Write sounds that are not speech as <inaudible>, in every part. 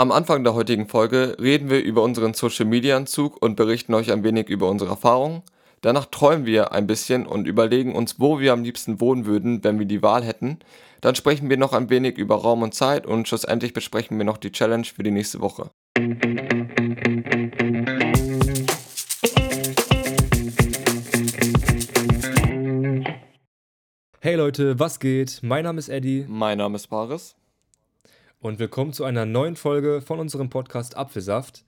Am Anfang der heutigen Folge reden wir über unseren Social-Media-Entzug und berichten euch ein wenig über unsere Erfahrungen. Danach träumen wir ein bisschen und überlegen uns, wo wir am liebsten wohnen würden, wenn wir die Wahl hätten. Dann sprechen wir noch ein wenig über Raum und Zeit und schlussendlich besprechen wir noch die Challenge für die nächste Woche. Hey Leute, was geht? Mein Name ist Eddie Mein Name ist Paris. Und willkommen zu einer neuen Folge von unserem Podcast Apfelsaft.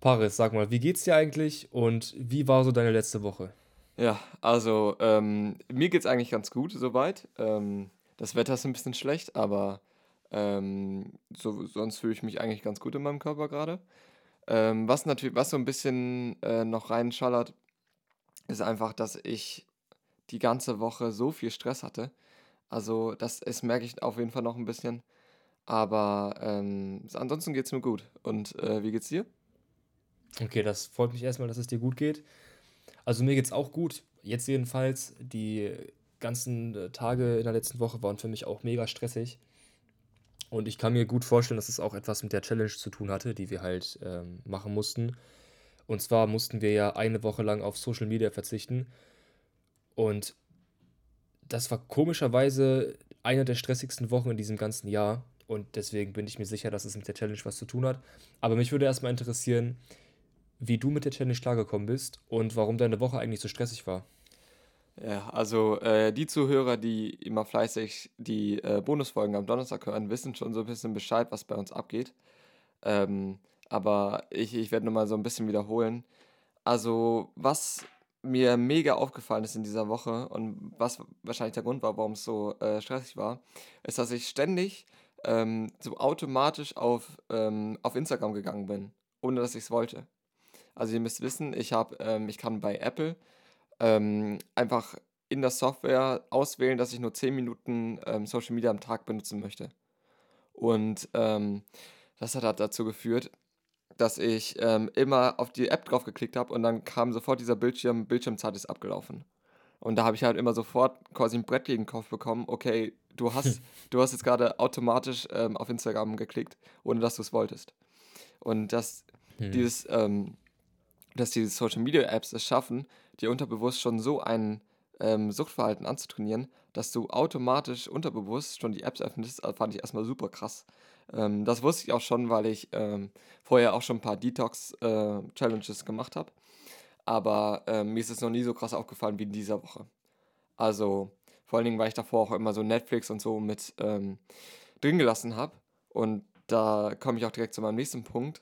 Paris, sag mal, wie geht's dir eigentlich und wie war so deine letzte Woche? Ja, also ähm, mir geht's eigentlich ganz gut soweit. Ähm, das Wetter ist ein bisschen schlecht, aber ähm, so, sonst fühle ich mich eigentlich ganz gut in meinem Körper gerade. Ähm, was natürlich, was so ein bisschen äh, noch reinschallert, ist einfach, dass ich die ganze Woche so viel Stress hatte. Also das, das merke ich auf jeden Fall noch ein bisschen. Aber ähm, ansonsten geht's mir gut. Und äh, wie geht's dir? Okay, das freut mich erstmal, dass es dir gut geht. Also mir geht's auch gut. Jetzt jedenfalls, die ganzen äh, Tage in der letzten Woche waren für mich auch mega stressig. Und ich kann mir gut vorstellen, dass es auch etwas mit der Challenge zu tun hatte, die wir halt ähm, machen mussten. Und zwar mussten wir ja eine Woche lang auf Social Media verzichten. Und das war komischerweise eine der stressigsten Wochen in diesem ganzen Jahr. Und deswegen bin ich mir sicher, dass es mit der Challenge was zu tun hat. Aber mich würde erstmal interessieren, wie du mit der Challenge klargekommen bist und warum deine Woche eigentlich so stressig war. Ja, also äh, die Zuhörer, die immer fleißig die äh, Bonusfolgen am Donnerstag hören, wissen schon so ein bisschen Bescheid, was bei uns abgeht. Ähm, aber ich, ich werde nur mal so ein bisschen wiederholen. Also, was mir mega aufgefallen ist in dieser Woche und was wahrscheinlich der Grund war, warum es so äh, stressig war, ist, dass ich ständig ähm, so automatisch auf, ähm, auf Instagram gegangen bin, ohne dass ich es wollte. Also ihr müsst wissen, ich habe, ähm, ich kann bei Apple ähm, einfach in der Software auswählen, dass ich nur 10 Minuten ähm, Social Media am Tag benutzen möchte. Und ähm, das hat halt dazu geführt, dass ich ähm, immer auf die App drauf geklickt habe und dann kam sofort dieser Bildschirm, Bildschirmzeit ist abgelaufen. Und da habe ich halt immer sofort quasi ein Brett gegen den Kopf bekommen, okay, du hast, du hast jetzt gerade automatisch ähm, auf Instagram geklickt, ohne dass du es wolltest. Und dass Hm. dieses, ähm, dass diese Social Media Apps es schaffen, dir unterbewusst schon so ein ähm, Suchtverhalten anzutrainieren, dass du automatisch unterbewusst schon die Apps öffnest, äh, fand ich erstmal super krass. Ähm, das wusste ich auch schon, weil ich ähm, vorher auch schon ein paar Detox-Challenges gemacht habe. Aber ähm, mir ist es noch nie so krass aufgefallen wie in dieser Woche. Also vor allen Dingen, weil ich davor auch immer so Netflix und so mit ähm, drin gelassen habe. Und da komme ich auch direkt zu meinem nächsten Punkt.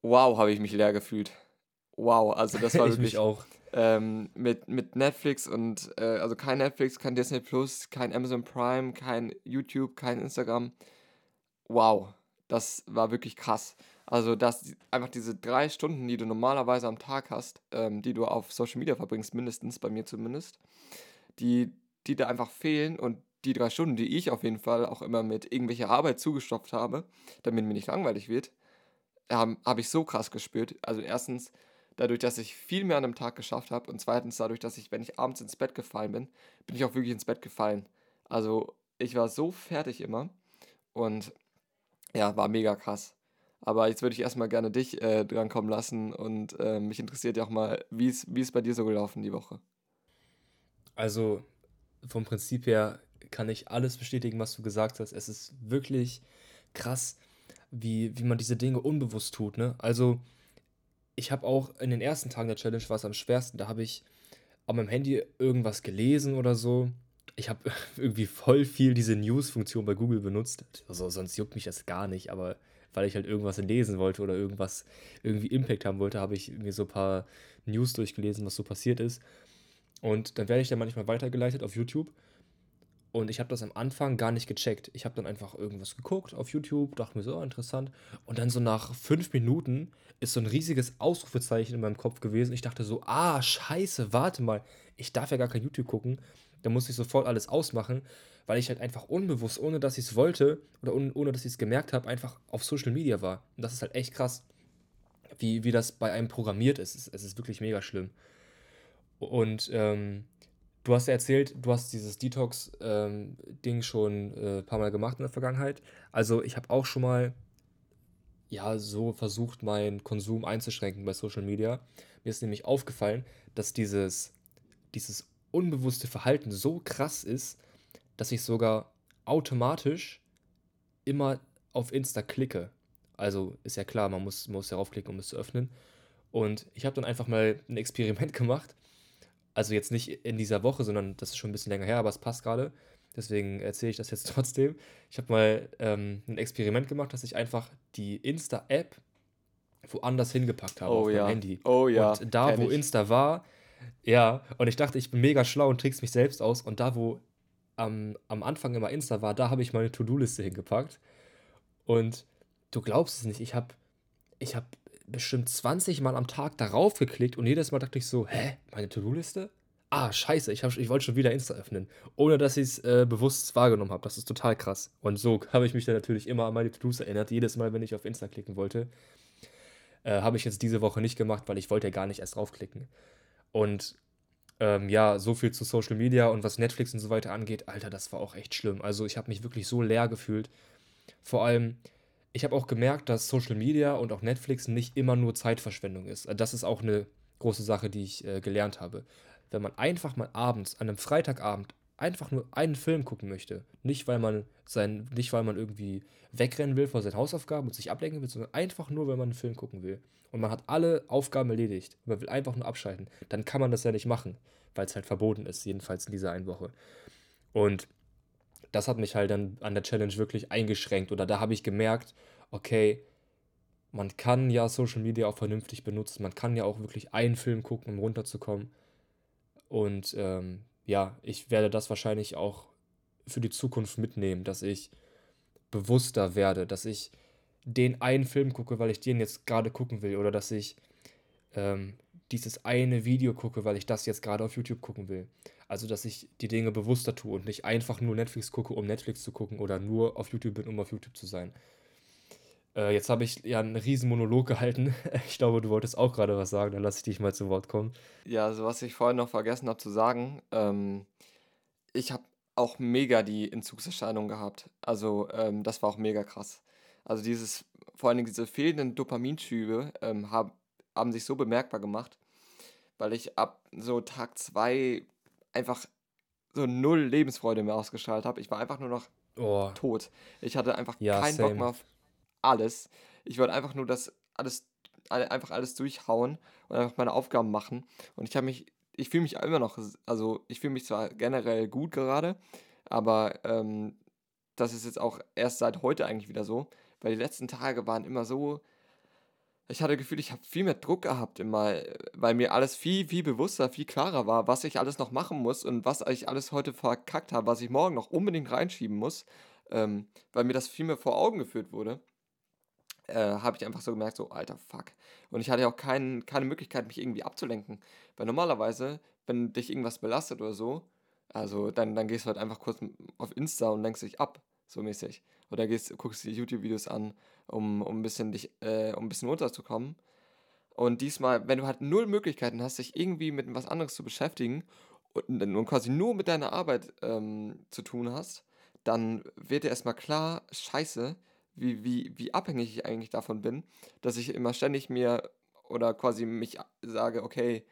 Wow, habe ich mich leer gefühlt. Wow, also das war <laughs> wirklich auch. ähm, mit, mit Netflix und äh, also kein Netflix, kein Disney Plus, kein Amazon Prime, kein YouTube, kein Instagram. Wow, das war wirklich krass. Also, dass einfach diese drei Stunden, die du normalerweise am Tag hast, ähm, die du auf Social Media verbringst, mindestens, bei mir zumindest, die, die da einfach fehlen und die drei Stunden, die ich auf jeden Fall auch immer mit irgendwelcher Arbeit zugestopft habe, damit mir nicht langweilig wird, ähm, habe ich so krass gespürt. Also erstens dadurch, dass ich viel mehr an einem Tag geschafft habe und zweitens dadurch, dass ich, wenn ich abends ins Bett gefallen bin, bin ich auch wirklich ins Bett gefallen. Also ich war so fertig immer und ja, war mega krass. Aber jetzt würde ich erstmal gerne dich äh, drankommen lassen und äh, mich interessiert ja auch mal, wie ist bei dir so gelaufen die Woche? Also vom Prinzip her kann ich alles bestätigen, was du gesagt hast. Es ist wirklich krass, wie, wie man diese Dinge unbewusst tut, ne? Also ich habe auch in den ersten Tagen der Challenge war es am schwersten. Da habe ich auf meinem Handy irgendwas gelesen oder so. Ich habe <laughs> irgendwie voll viel diese News-Funktion bei Google benutzt. Also sonst juckt mich das gar nicht, aber weil ich halt irgendwas lesen wollte oder irgendwas irgendwie Impact haben wollte, habe ich mir so ein paar News durchgelesen, was so passiert ist. Und dann werde ich dann manchmal weitergeleitet auf YouTube. Und ich habe das am Anfang gar nicht gecheckt. Ich habe dann einfach irgendwas geguckt auf YouTube, dachte mir so, oh, interessant. Und dann so nach fünf Minuten ist so ein riesiges Ausrufezeichen in meinem Kopf gewesen. Ich dachte so, ah, scheiße, warte mal, ich darf ja gar kein YouTube gucken. Da muss ich sofort alles ausmachen, weil ich halt einfach unbewusst, ohne dass ich es wollte oder ohne, ohne dass ich es gemerkt habe, einfach auf Social Media war. Und das ist halt echt krass, wie, wie das bei einem programmiert ist. Es, es ist wirklich mega schlimm. Und ähm, du hast ja erzählt, du hast dieses Detox-Ding schon äh, ein paar Mal gemacht in der Vergangenheit. Also ich habe auch schon mal ja, so versucht, meinen Konsum einzuschränken bei Social Media. Mir ist nämlich aufgefallen, dass dieses, dieses unbewusste Verhalten so krass ist, dass ich sogar automatisch immer auf Insta klicke. Also ist ja klar, man muss, muss darauf klicken, um es zu öffnen. Und ich habe dann einfach mal ein Experiment <laughs> gemacht. Also jetzt nicht in dieser Woche, sondern das ist schon ein bisschen länger her, aber es passt gerade. Deswegen erzähle ich das jetzt <laughs> trotzdem. Ich habe mal ähm, ein Experiment gemacht, dass ich einfach die Insta-App woanders hingepackt habe Oh auf meinem ja, Handy. oh ja, Und da, kenne wo ich. Insta war, ja, und ich dachte, ich bin mega schlau und trick's mich selbst aus. Und da, wo am, am Anfang immer Insta war, da habe ich meine To-Do-Liste hingepackt. Und du glaubst es nicht, ich habe ich hab bestimmt 20 Mal am Tag darauf geklickt und jedes Mal dachte ich so, hä, meine To-Do-Liste? Ah, scheiße, ich, ich wollte schon wieder Insta öffnen, ohne dass ich es äh, bewusst wahrgenommen habe. Das ist total krass. Und so habe ich mich dann natürlich immer an meine To-Dos erinnert. Jedes Mal, wenn ich auf Insta klicken wollte, äh, habe ich jetzt diese Woche nicht gemacht, weil ich wollte ja gar nicht erst draufklicken. Und ähm, ja, so viel zu Social Media und was Netflix und so weiter angeht, Alter, das war auch echt schlimm. Also ich habe mich wirklich so leer gefühlt. Vor allem, ich habe auch gemerkt, dass Social Media und auch Netflix nicht immer nur Zeitverschwendung ist. Äh, Das ist auch eine große Sache, die ich äh, gelernt habe. Wenn man einfach mal abends, an einem Freitagabend, einfach nur einen Film gucken möchte, nicht weil man sein, nicht weil man irgendwie wegrennen will von seinen Hausaufgaben und sich ablenken will, sondern einfach nur, weil man einen Film gucken will. Und man hat alle Aufgaben erledigt. Man will einfach nur abschalten. Dann kann man das ja nicht machen, weil es halt verboten ist, jedenfalls in dieser einen Woche. Und das hat mich halt dann an der Challenge wirklich eingeschränkt. Oder da habe ich gemerkt, okay, man kann ja Social Media auch vernünftig benutzen. Man kann ja auch wirklich einen Film gucken, um runterzukommen. Und ähm, ja, ich werde das wahrscheinlich auch für die Zukunft mitnehmen, dass ich bewusster werde, dass ich den einen Film gucke, weil ich den jetzt gerade gucken will. Oder dass ich ähm, dieses eine Video gucke, weil ich das jetzt gerade auf YouTube gucken will. Also, dass ich die Dinge bewusster tue und nicht einfach nur Netflix gucke, um Netflix zu gucken oder nur auf YouTube bin, um auf YouTube zu sein. Äh, jetzt habe ich ja einen riesen Monolog <laughs> gehalten. Ich glaube, du wolltest auch gerade was sagen, dann lasse ich dich mal zu Wort kommen. Ja, also was ich vorhin noch vergessen habe zu sagen, ähm, ich habe auch mega die Entzugserscheinung gehabt. Also ähm, das war auch mega krass. Also dieses, vor allem diese fehlenden Dopaminschübe ähm, hab, haben sich so bemerkbar gemacht, weil ich ab so Tag zwei einfach so null Lebensfreude mehr ausgestrahlt habe. Ich war einfach nur noch Oh, tot. Ich hatte einfach ja, keinen Bock mehr same. auf alles. Ich wollte einfach nur das alles, alle- einfach alles durchhauen und einfach meine Aufgaben machen. Und ich habe mich, ich fühle mich immer noch, also ich fühle mich zwar generell gut gerade, aber ähm, das ist jetzt auch erst seit heute eigentlich wieder so, weil die letzten Tage waren immer so, ich hatte das Gefühl, ich habe viel mehr Druck gehabt immer, weil mir alles viel, viel bewusster, viel klarer war, was ich alles noch machen muss und was ich alles heute verkackt habe, was ich morgen noch unbedingt reinschieben muss, ähm, weil mir das viel mehr vor Augen geführt wurde, äh, habe ich einfach so gemerkt, so, alter Fuck. Und ich hatte auch kein, keine Möglichkeit, mich irgendwie abzulenken. Weil normalerweise, wenn dich irgendwas belastet oder so, also dann, dann gehst du halt einfach kurz auf Insta und lenkst dich ab, so mäßig. Oder gehst, guckst dir YouTube-Videos an, um, um ein bisschen dich, äh, um ein bisschen runterzukommen. Und diesmal, wenn du halt null Möglichkeiten hast, dich irgendwie mit was anderes zu beschäftigen und, und quasi nur mit deiner Arbeit ähm, zu tun hast, dann wird dir erstmal klar, scheiße, wie, wie, wie abhängig ich eigentlich davon bin, dass ich immer ständig mir oder quasi mich sage, okay,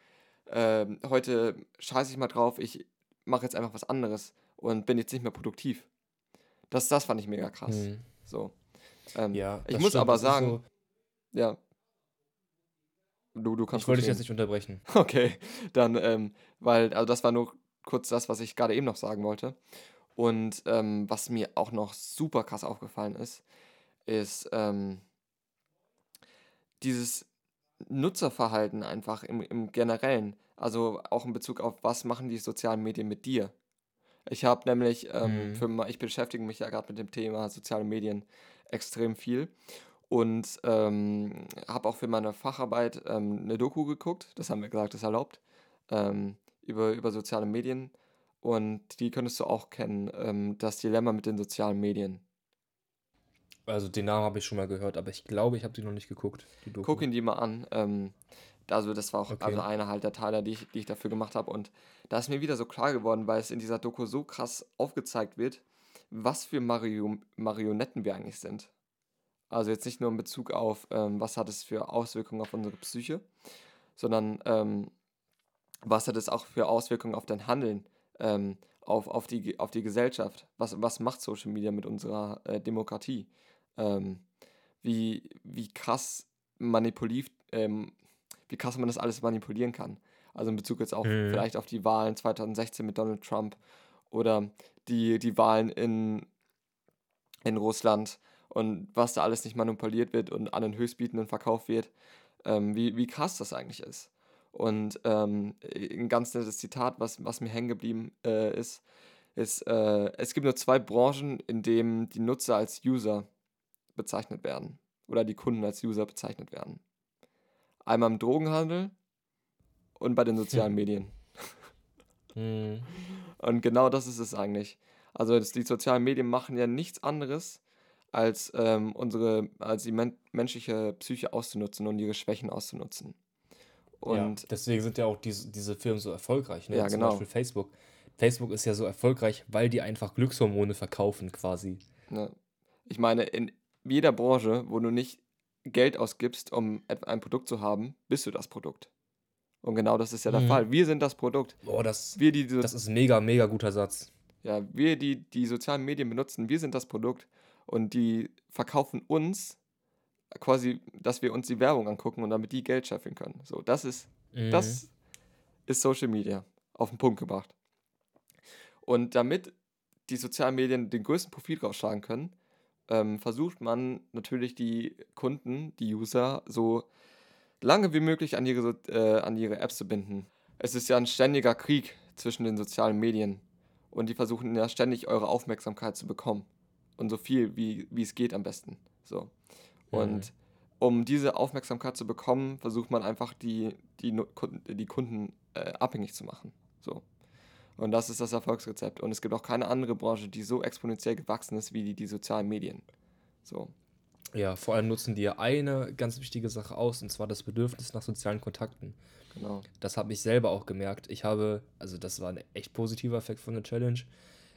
ähm, heute scheiße ich mal drauf, ich mache jetzt einfach was anderes und bin jetzt nicht mehr produktiv. Das, das fand ich mega krass. Hm. So. Ähm, Ja, ich muss stimmt. aber sagen, so. ja, du, du kannst Ich wollte dich jetzt nicht unterbrechen. <laughs> Okay, dann, ähm, weil, also das war nur kurz das, was ich gerade eben noch sagen wollte. Und ähm, was mir auch noch super krass aufgefallen ist, ist ähm, dieses Nutzerverhalten einfach im, im Generellen. Also auch in Bezug auf, was machen die sozialen Medien mit dir? Ich habe nämlich, ähm, Hm. für, ich beschäftige mich ja gerade mit dem Thema soziale Medien extrem viel und ähm, habe auch für meine Facharbeit ähm, eine Doku geguckt, das haben wir gesagt, ist erlaubt, ähm, über, über soziale Medien und die könntest du auch kennen, ähm, das Dilemma mit den sozialen Medien. Also den Namen habe ich schon mal gehört, aber ich glaube, ich habe die noch nicht geguckt, die Guck ihn dir mal an. Ähm, also das war auch also Okay. einer halt der Teile, die ich, die ich dafür gemacht habe. Und da ist mir wieder so klar geworden, weil es in dieser Doku so krass aufgezeigt wird, was für Mario Marionetten wir eigentlich sind. Also jetzt nicht nur in Bezug auf, ähm, was hat es für Auswirkungen auf unsere Psyche, sondern ähm, was hat es auch für Auswirkungen auf dein Handeln, ähm, auf, auf, die, auf die Gesellschaft? Was, was macht Social Media mit unserer äh, Demokratie? Ähm, wie, wie krass manipuliert, ähm, wie krass man das alles manipulieren kann. Also in Bezug jetzt auch Mhm. vielleicht auf die Wahlen 2016 mit Donald Trump oder die, die Wahlen in, in Russland und was da alles nicht manipuliert wird und an den Höchstbietenden verkauft wird, ähm, wie, wie krass das eigentlich ist. Und ähm, ein ganz nettes Zitat, was, was mir hängen geblieben äh, ist, ist, äh, es gibt nur zwei Branchen, in denen die Nutzer als User bezeichnet werden oder die Kunden als User bezeichnet werden. Einmal im Drogenhandel und bei den <laughs> sozialen Medien. Mhm. Und genau das ist es eigentlich. Also das, die sozialen Medien machen ja nichts anderes, als ähm, unsere, als die men menschliche Psyche auszunutzen und ihre Schwächen auszunutzen. Ja, Und deswegen sind ja auch diese, diese Firmen so erfolgreich, ne? ja, Zum genau. Beispiel Facebook. Facebook ist ja so erfolgreich, weil die einfach Glückshormone verkaufen, quasi. Ne? Ich meine, in jeder Branche, wo du nicht Geld ausgibst, um ein Produkt zu haben, bist du das Produkt. Und genau das ist ja der Mhm. Fall. Wir sind das Produkt. Boah, das, Wir, die, die das ist ein mega, mega guter Satz. Ja, wir, die die sozialen Medien benutzen, wir sind das Produkt und die verkaufen uns quasi, dass wir uns die Werbung angucken und damit die Geld scheffeln können. So, das ist, Mhm. das ist Social Media auf den Punkt gebracht. Und damit die sozialen Medien den größten Profit rausschlagen können, ähm, versucht man natürlich die Kunden, die User, so lange wie möglich an ihre, äh, an ihre Apps zu binden. Es ist ja ein ständiger Krieg zwischen den sozialen Medien und die versuchen ja ständig eure Aufmerksamkeit zu bekommen. Und so viel, wie, wie es geht am besten. So. Und um diese Aufmerksamkeit zu bekommen, versucht man einfach die, die, die Kunden äh, abhängig zu machen. So. Und das ist das Erfolgsrezept. Und es gibt auch keine andere Branche, die so exponentiell gewachsen ist wie die, die sozialen Medien. So. Ja, vor allem nutzen die ja eine ganz wichtige Sache aus, und zwar das Bedürfnis nach sozialen Kontakten. Genau. Das habe ich selber auch gemerkt. Ich habe, also das war ein echt positiver Effekt von der Challenge.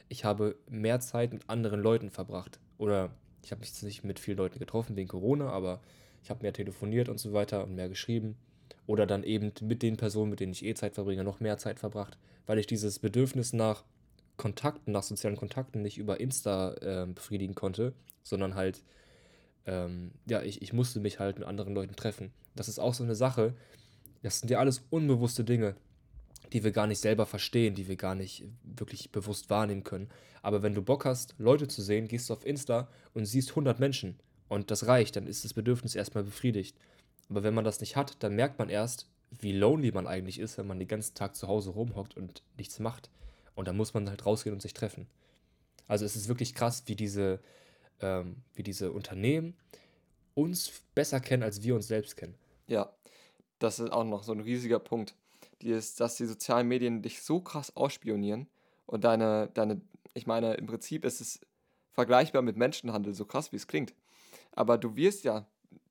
Ich habe mehr Zeit mit anderen Leuten verbracht. Oder ich habe mich jetzt nicht mit vielen Leuten getroffen wegen Corona, aber ich habe mehr telefoniert und so weiter und mehr geschrieben. Oder dann eben mit den Personen, mit denen ich eh Zeit verbringe, noch mehr Zeit verbracht, weil ich dieses Bedürfnis nach Kontakten, nach sozialen Kontakten nicht über Insta ähm, befriedigen konnte, sondern halt, ähm, ja, ich, ich musste mich halt mit anderen Leuten treffen. Das ist auch so eine Sache, das sind ja alles unbewusste Dinge, die wir gar nicht selber verstehen, die wir gar nicht wirklich bewusst wahrnehmen können. Aber wenn du Bock hast, Leute zu sehen, gehst du auf Insta und siehst 100 Menschen und das reicht, dann ist das Bedürfnis erstmal befriedigt. Aber wenn man das nicht hat, dann merkt man erst, wie lonely man eigentlich ist, wenn man den ganzen Tag zu Hause rumhockt und nichts macht. Und dann muss man halt rausgehen und sich treffen. Also es ist wirklich krass, wie diese, ähm, wie diese Unternehmen uns besser kennen, als wir uns selbst kennen. Ja, das ist auch noch so ein riesiger Punkt. Die ist, dass die sozialen Medien dich so krass ausspionieren und deine, deine, ich meine, im Prinzip ist es vergleichbar mit Menschenhandel, so krass wie es klingt. Aber du wirst ja,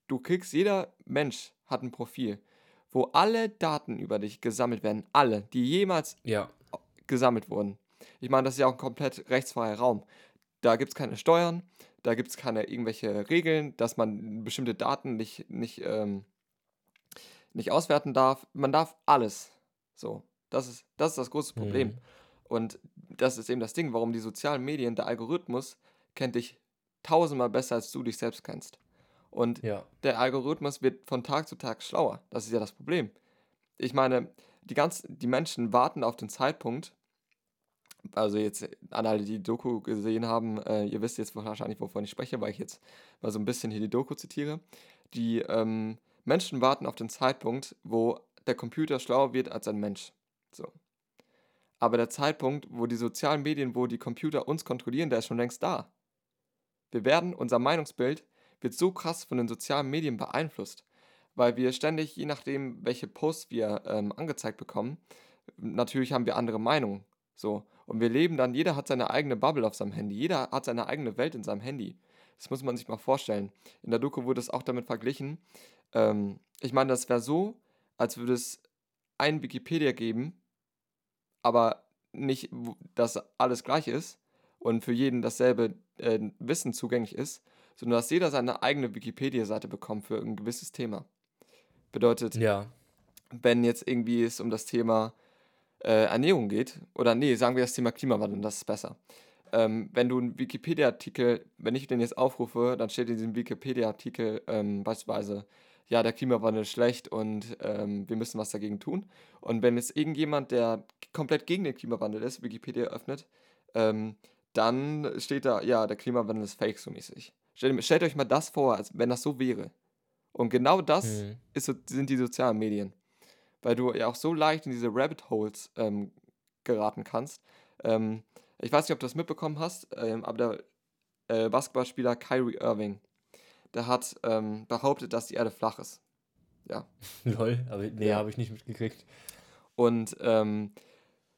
du kriegst, jeder Mensch hat ein Profil, wo alle Daten über dich gesammelt werden, alle, die jemals Ja, gesammelt wurden. Ich meine, das ist ja auch ein komplett rechtsfreier Raum. Da gibt es keine Steuern, da gibt es keine irgendwelche Regeln, dass man bestimmte Daten nicht, nicht, ähm, nicht auswerten darf. Man darf alles. So, das ist das, ist das große Problem. Mhm. Und das ist eben das Ding, warum die sozialen Medien, der Algorithmus kennt dich tausendmal besser, als du dich selbst kennst. Und ja. der Algorithmus wird von Tag zu Tag schlauer. Das ist ja das Problem. Ich meine, die, ganz, die Menschen warten auf den Zeitpunkt, also jetzt an alle, die die Doku gesehen haben, äh, ihr wisst jetzt wahrscheinlich, wovon ich spreche, weil ich jetzt mal so ein bisschen hier die Doku zitiere. Die ähm, Menschen warten auf den Zeitpunkt, wo der Computer schlauer wird als ein Mensch. So. Aber der Zeitpunkt, wo die sozialen Medien, wo die Computer uns kontrollieren, der ist schon längst da. Wir werden, unser Meinungsbild wird so krass von den sozialen Medien beeinflusst, weil wir ständig, je nachdem, welche Posts wir ähm, angezeigt bekommen, natürlich haben wir andere Meinungen. So. Und wir leben dann, jeder hat seine eigene Bubble auf seinem Handy, jeder hat seine eigene Welt in seinem Handy. Das muss man sich mal vorstellen. In der Doku wurde es auch damit verglichen. Ähm, ich meine, das wäre so, als würde es ein Wikipedia geben, aber nicht, dass alles gleich ist und für jeden dasselbe äh, Wissen zugänglich ist, sondern dass jeder seine eigene Wikipedia-Seite bekommt für ein gewisses Thema. Bedeutet, Ja. wenn jetzt irgendwie es um das Thema äh, Ernährung geht, oder nee, sagen wir das Thema Klimawandel, das ist besser. Ähm, wenn du einen Wikipedia-Artikel, wenn ich den jetzt aufrufe, dann steht in diesem Wikipedia-Artikel ähm, beispielsweise, ja, der Klimawandel ist schlecht und ähm, wir müssen was dagegen tun. Und wenn jetzt irgendjemand, der komplett gegen den Klimawandel ist, Wikipedia öffnet, ähm, dann steht da, ja, der Klimawandel ist fake so mäßig. Stellt, stellt euch mal das vor, als wenn das so wäre. Und genau das Mhm. ist, sind die sozialen Medien. Weil du ja auch so leicht in diese Rabbit Holes ähm, geraten kannst. Ähm, ich weiß nicht, ob du das mitbekommen hast, ähm, aber der äh, Basketballspieler Kyrie Irving, der hat ähm, behauptet, dass die Erde flach ist. Ja. <laughs> Lol, aber nee, Ja. habe ich nicht mitgekriegt. Und ähm,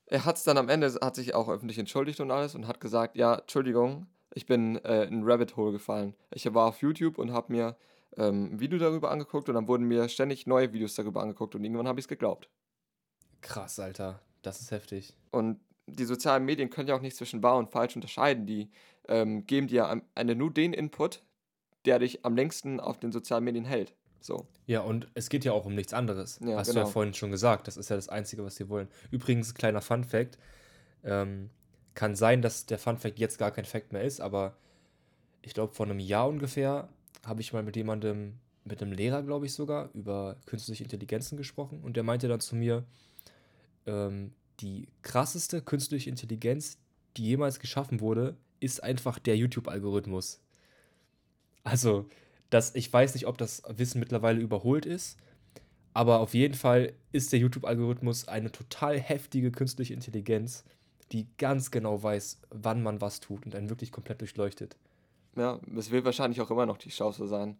er hat es dann am Ende, hat sich auch öffentlich entschuldigt und alles und hat gesagt, ja, Entschuldigung, ich bin äh, in ein Rabbit Hole gefallen. Ich war auf YouTube und habe mir ähm, Video darüber angeguckt und dann wurden mir ständig neue Videos darüber angeguckt und irgendwann habe ich es geglaubt. Krass, Alter. Das ist heftig. Und die sozialen Medien können ja auch nicht zwischen wahr und falsch unterscheiden. Die ähm, geben dir am Ende nur den Input, der dich am längsten auf den sozialen Medien hält. So. Ja, und es geht ja auch um nichts anderes. Ja, Hast du ja genau. vorhin schon gesagt. Das ist ja das Einzige, was sie wollen. Übrigens, kleiner Fun-Fact. Ähm, kann sein, dass der Fun-Fact jetzt gar kein Fact mehr ist, aber ich glaube, vor einem Jahr ungefähr habe ich mal mit jemandem, mit einem Lehrer, glaube ich sogar, über künstliche Intelligenzen gesprochen. Und der meinte dann zu mir, ähm, die krasseste künstliche Intelligenz, die jemals geschaffen wurde, ist einfach der YouTube-Algorithmus. Also, das, ich weiß nicht, ob das Wissen mittlerweile überholt ist, aber auf jeden Fall ist der YouTube-Algorithmus eine total heftige künstliche Intelligenz, die ganz genau weiß, wann man was tut und einen wirklich komplett durchleuchtet. Ja, es wird wahrscheinlich auch immer noch die Chance sein.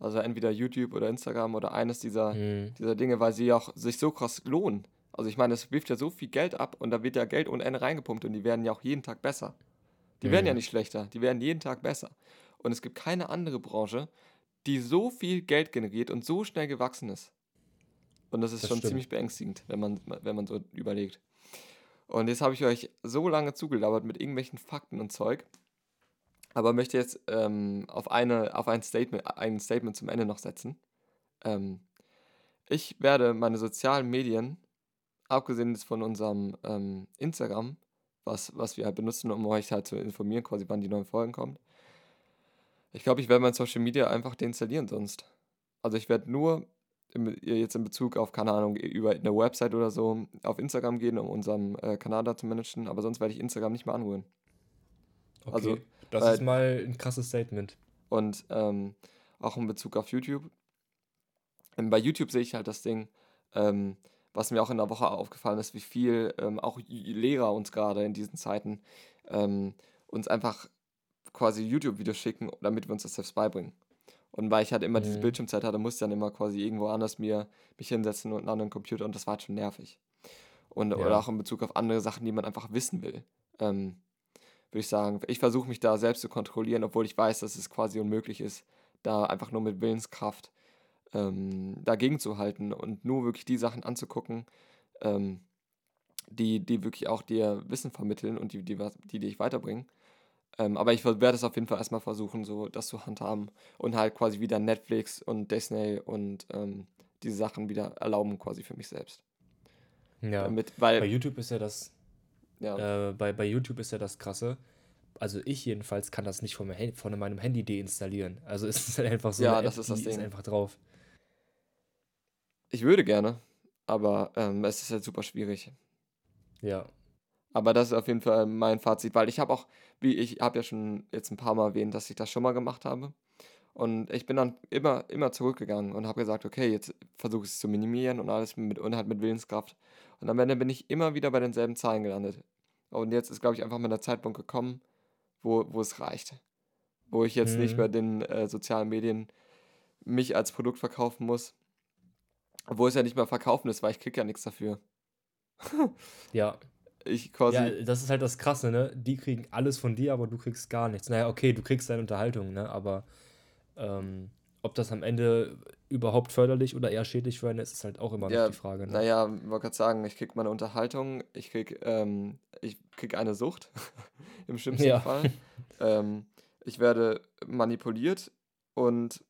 Also entweder YouTube oder Instagram oder eines dieser, Hm. dieser Dinge, weil sie auch sich so krass lohnen. Also ich meine, es wirft ja so viel Geld ab und da wird ja Geld ohne Ende reingepumpt und die werden ja auch jeden Tag besser. Die werden ja Mhm. nicht schlechter, die werden jeden Tag besser. Und es gibt keine andere Branche, die so viel Geld generiert und so schnell gewachsen ist. Und das ist Das schon stimmt. ziemlich beängstigend, wenn man, wenn man so überlegt. Und jetzt habe ich euch so lange zugelabert mit irgendwelchen Fakten und Zeug, aber möchte jetzt ähm, auf, eine, auf ein, Statement, ein Statement zum Ende noch setzen. Ähm, ich werde meine sozialen Medien, abgesehen von unserem ähm, Instagram, was, was wir halt benutzen, um euch halt zu informieren, quasi wann die neuen Folgen kommen. Ich glaube, ich werde mein Social Media einfach deinstallieren sonst. Also ich werde nur im, jetzt in Bezug auf, keine Ahnung, über eine Website oder so auf Instagram gehen, um unseren äh, Kanal da zu managen, aber sonst werde ich Instagram nicht mehr anrühren. Okay, Also, das weil- ist mal ein krasses Statement. Und ähm, auch in Bezug auf YouTube. Ähm, bei YouTube sehe ich halt das Ding, ähm, was mir auch in der Woche aufgefallen ist, wie viel ähm, auch Lehrer uns gerade in diesen Zeiten ähm, uns einfach quasi YouTube-Videos schicken, damit wir uns das selbst beibringen. Und weil ich halt immer diese Mhm. Bildschirmzeit hatte, musste ich dann immer quasi irgendwo anders mir mich hinsetzen und einen anderen Computer und das war halt schon nervig. Und, Ja. Oder auch in Bezug auf andere Sachen, die man einfach wissen will. Ähm, würde ich sagen, ich versuche mich da selbst zu kontrollieren, obwohl ich weiß, dass es quasi unmöglich ist, da einfach nur mit Willenskraft ähm, dagegen zu halten und nur wirklich die Sachen anzugucken, ähm, die, die wirklich auch dir Wissen vermitteln und die, die, die dich weiterbringen. Ähm, aber ich werde es auf jeden Fall erstmal versuchen, so das zu handhaben und halt quasi wieder Netflix und Disney und ähm, diese Sachen wieder erlauben quasi für mich selbst. Ja. Damit, Bei weil, YouTube ist ja das, ja, äh, bei, bei YouTube ist ja das Krasse. Also ich jedenfalls kann das nicht von, meinem Handy- von meinem Handy deinstallieren. Also <laughs> es ist halt einfach so Ja, das ist das die ist Ding. einfach drauf. ich würde gerne, aber ähm, es ist halt super schwierig. Ja. Aber das ist auf jeden Fall mein Fazit, weil ich habe auch, wie ich habe ja schon jetzt ein paar Mal erwähnt, dass ich das schon mal gemacht habe. Und ich bin dann immer, immer zurückgegangen und habe gesagt, okay, jetzt versuche ich es zu minimieren und alles mit, und halt mit Willenskraft. Und am Ende bin ich immer wieder bei denselben Zahlen gelandet. Und jetzt ist, glaube ich, einfach mal der Zeitpunkt gekommen, wo, wo es reicht. Wo ich jetzt nicht Mhm. mehr den äh, sozialen Medien mich als Produkt verkaufen muss. Obwohl es ja nicht mehr verkaufen ist, weil ich kriege ja nichts dafür. <laughs> Ja. Ich quasi. Ja, das ist halt das Krasse, ne? Die kriegen alles von dir, aber du kriegst gar nichts. Naja, okay, du kriegst deine Unterhaltung, ne? Aber ähm, ob das am Ende überhaupt förderlich oder eher schädlich für einen ist, ist halt auch immer Ja, noch die Frage. Ne? Naja, ich wollte gerade sagen, ich krieg meine Unterhaltung, ich krieg, ähm, ich krieg eine Sucht, <laughs> im schlimmsten Ja. Fall. ähm, ich werde manipuliert und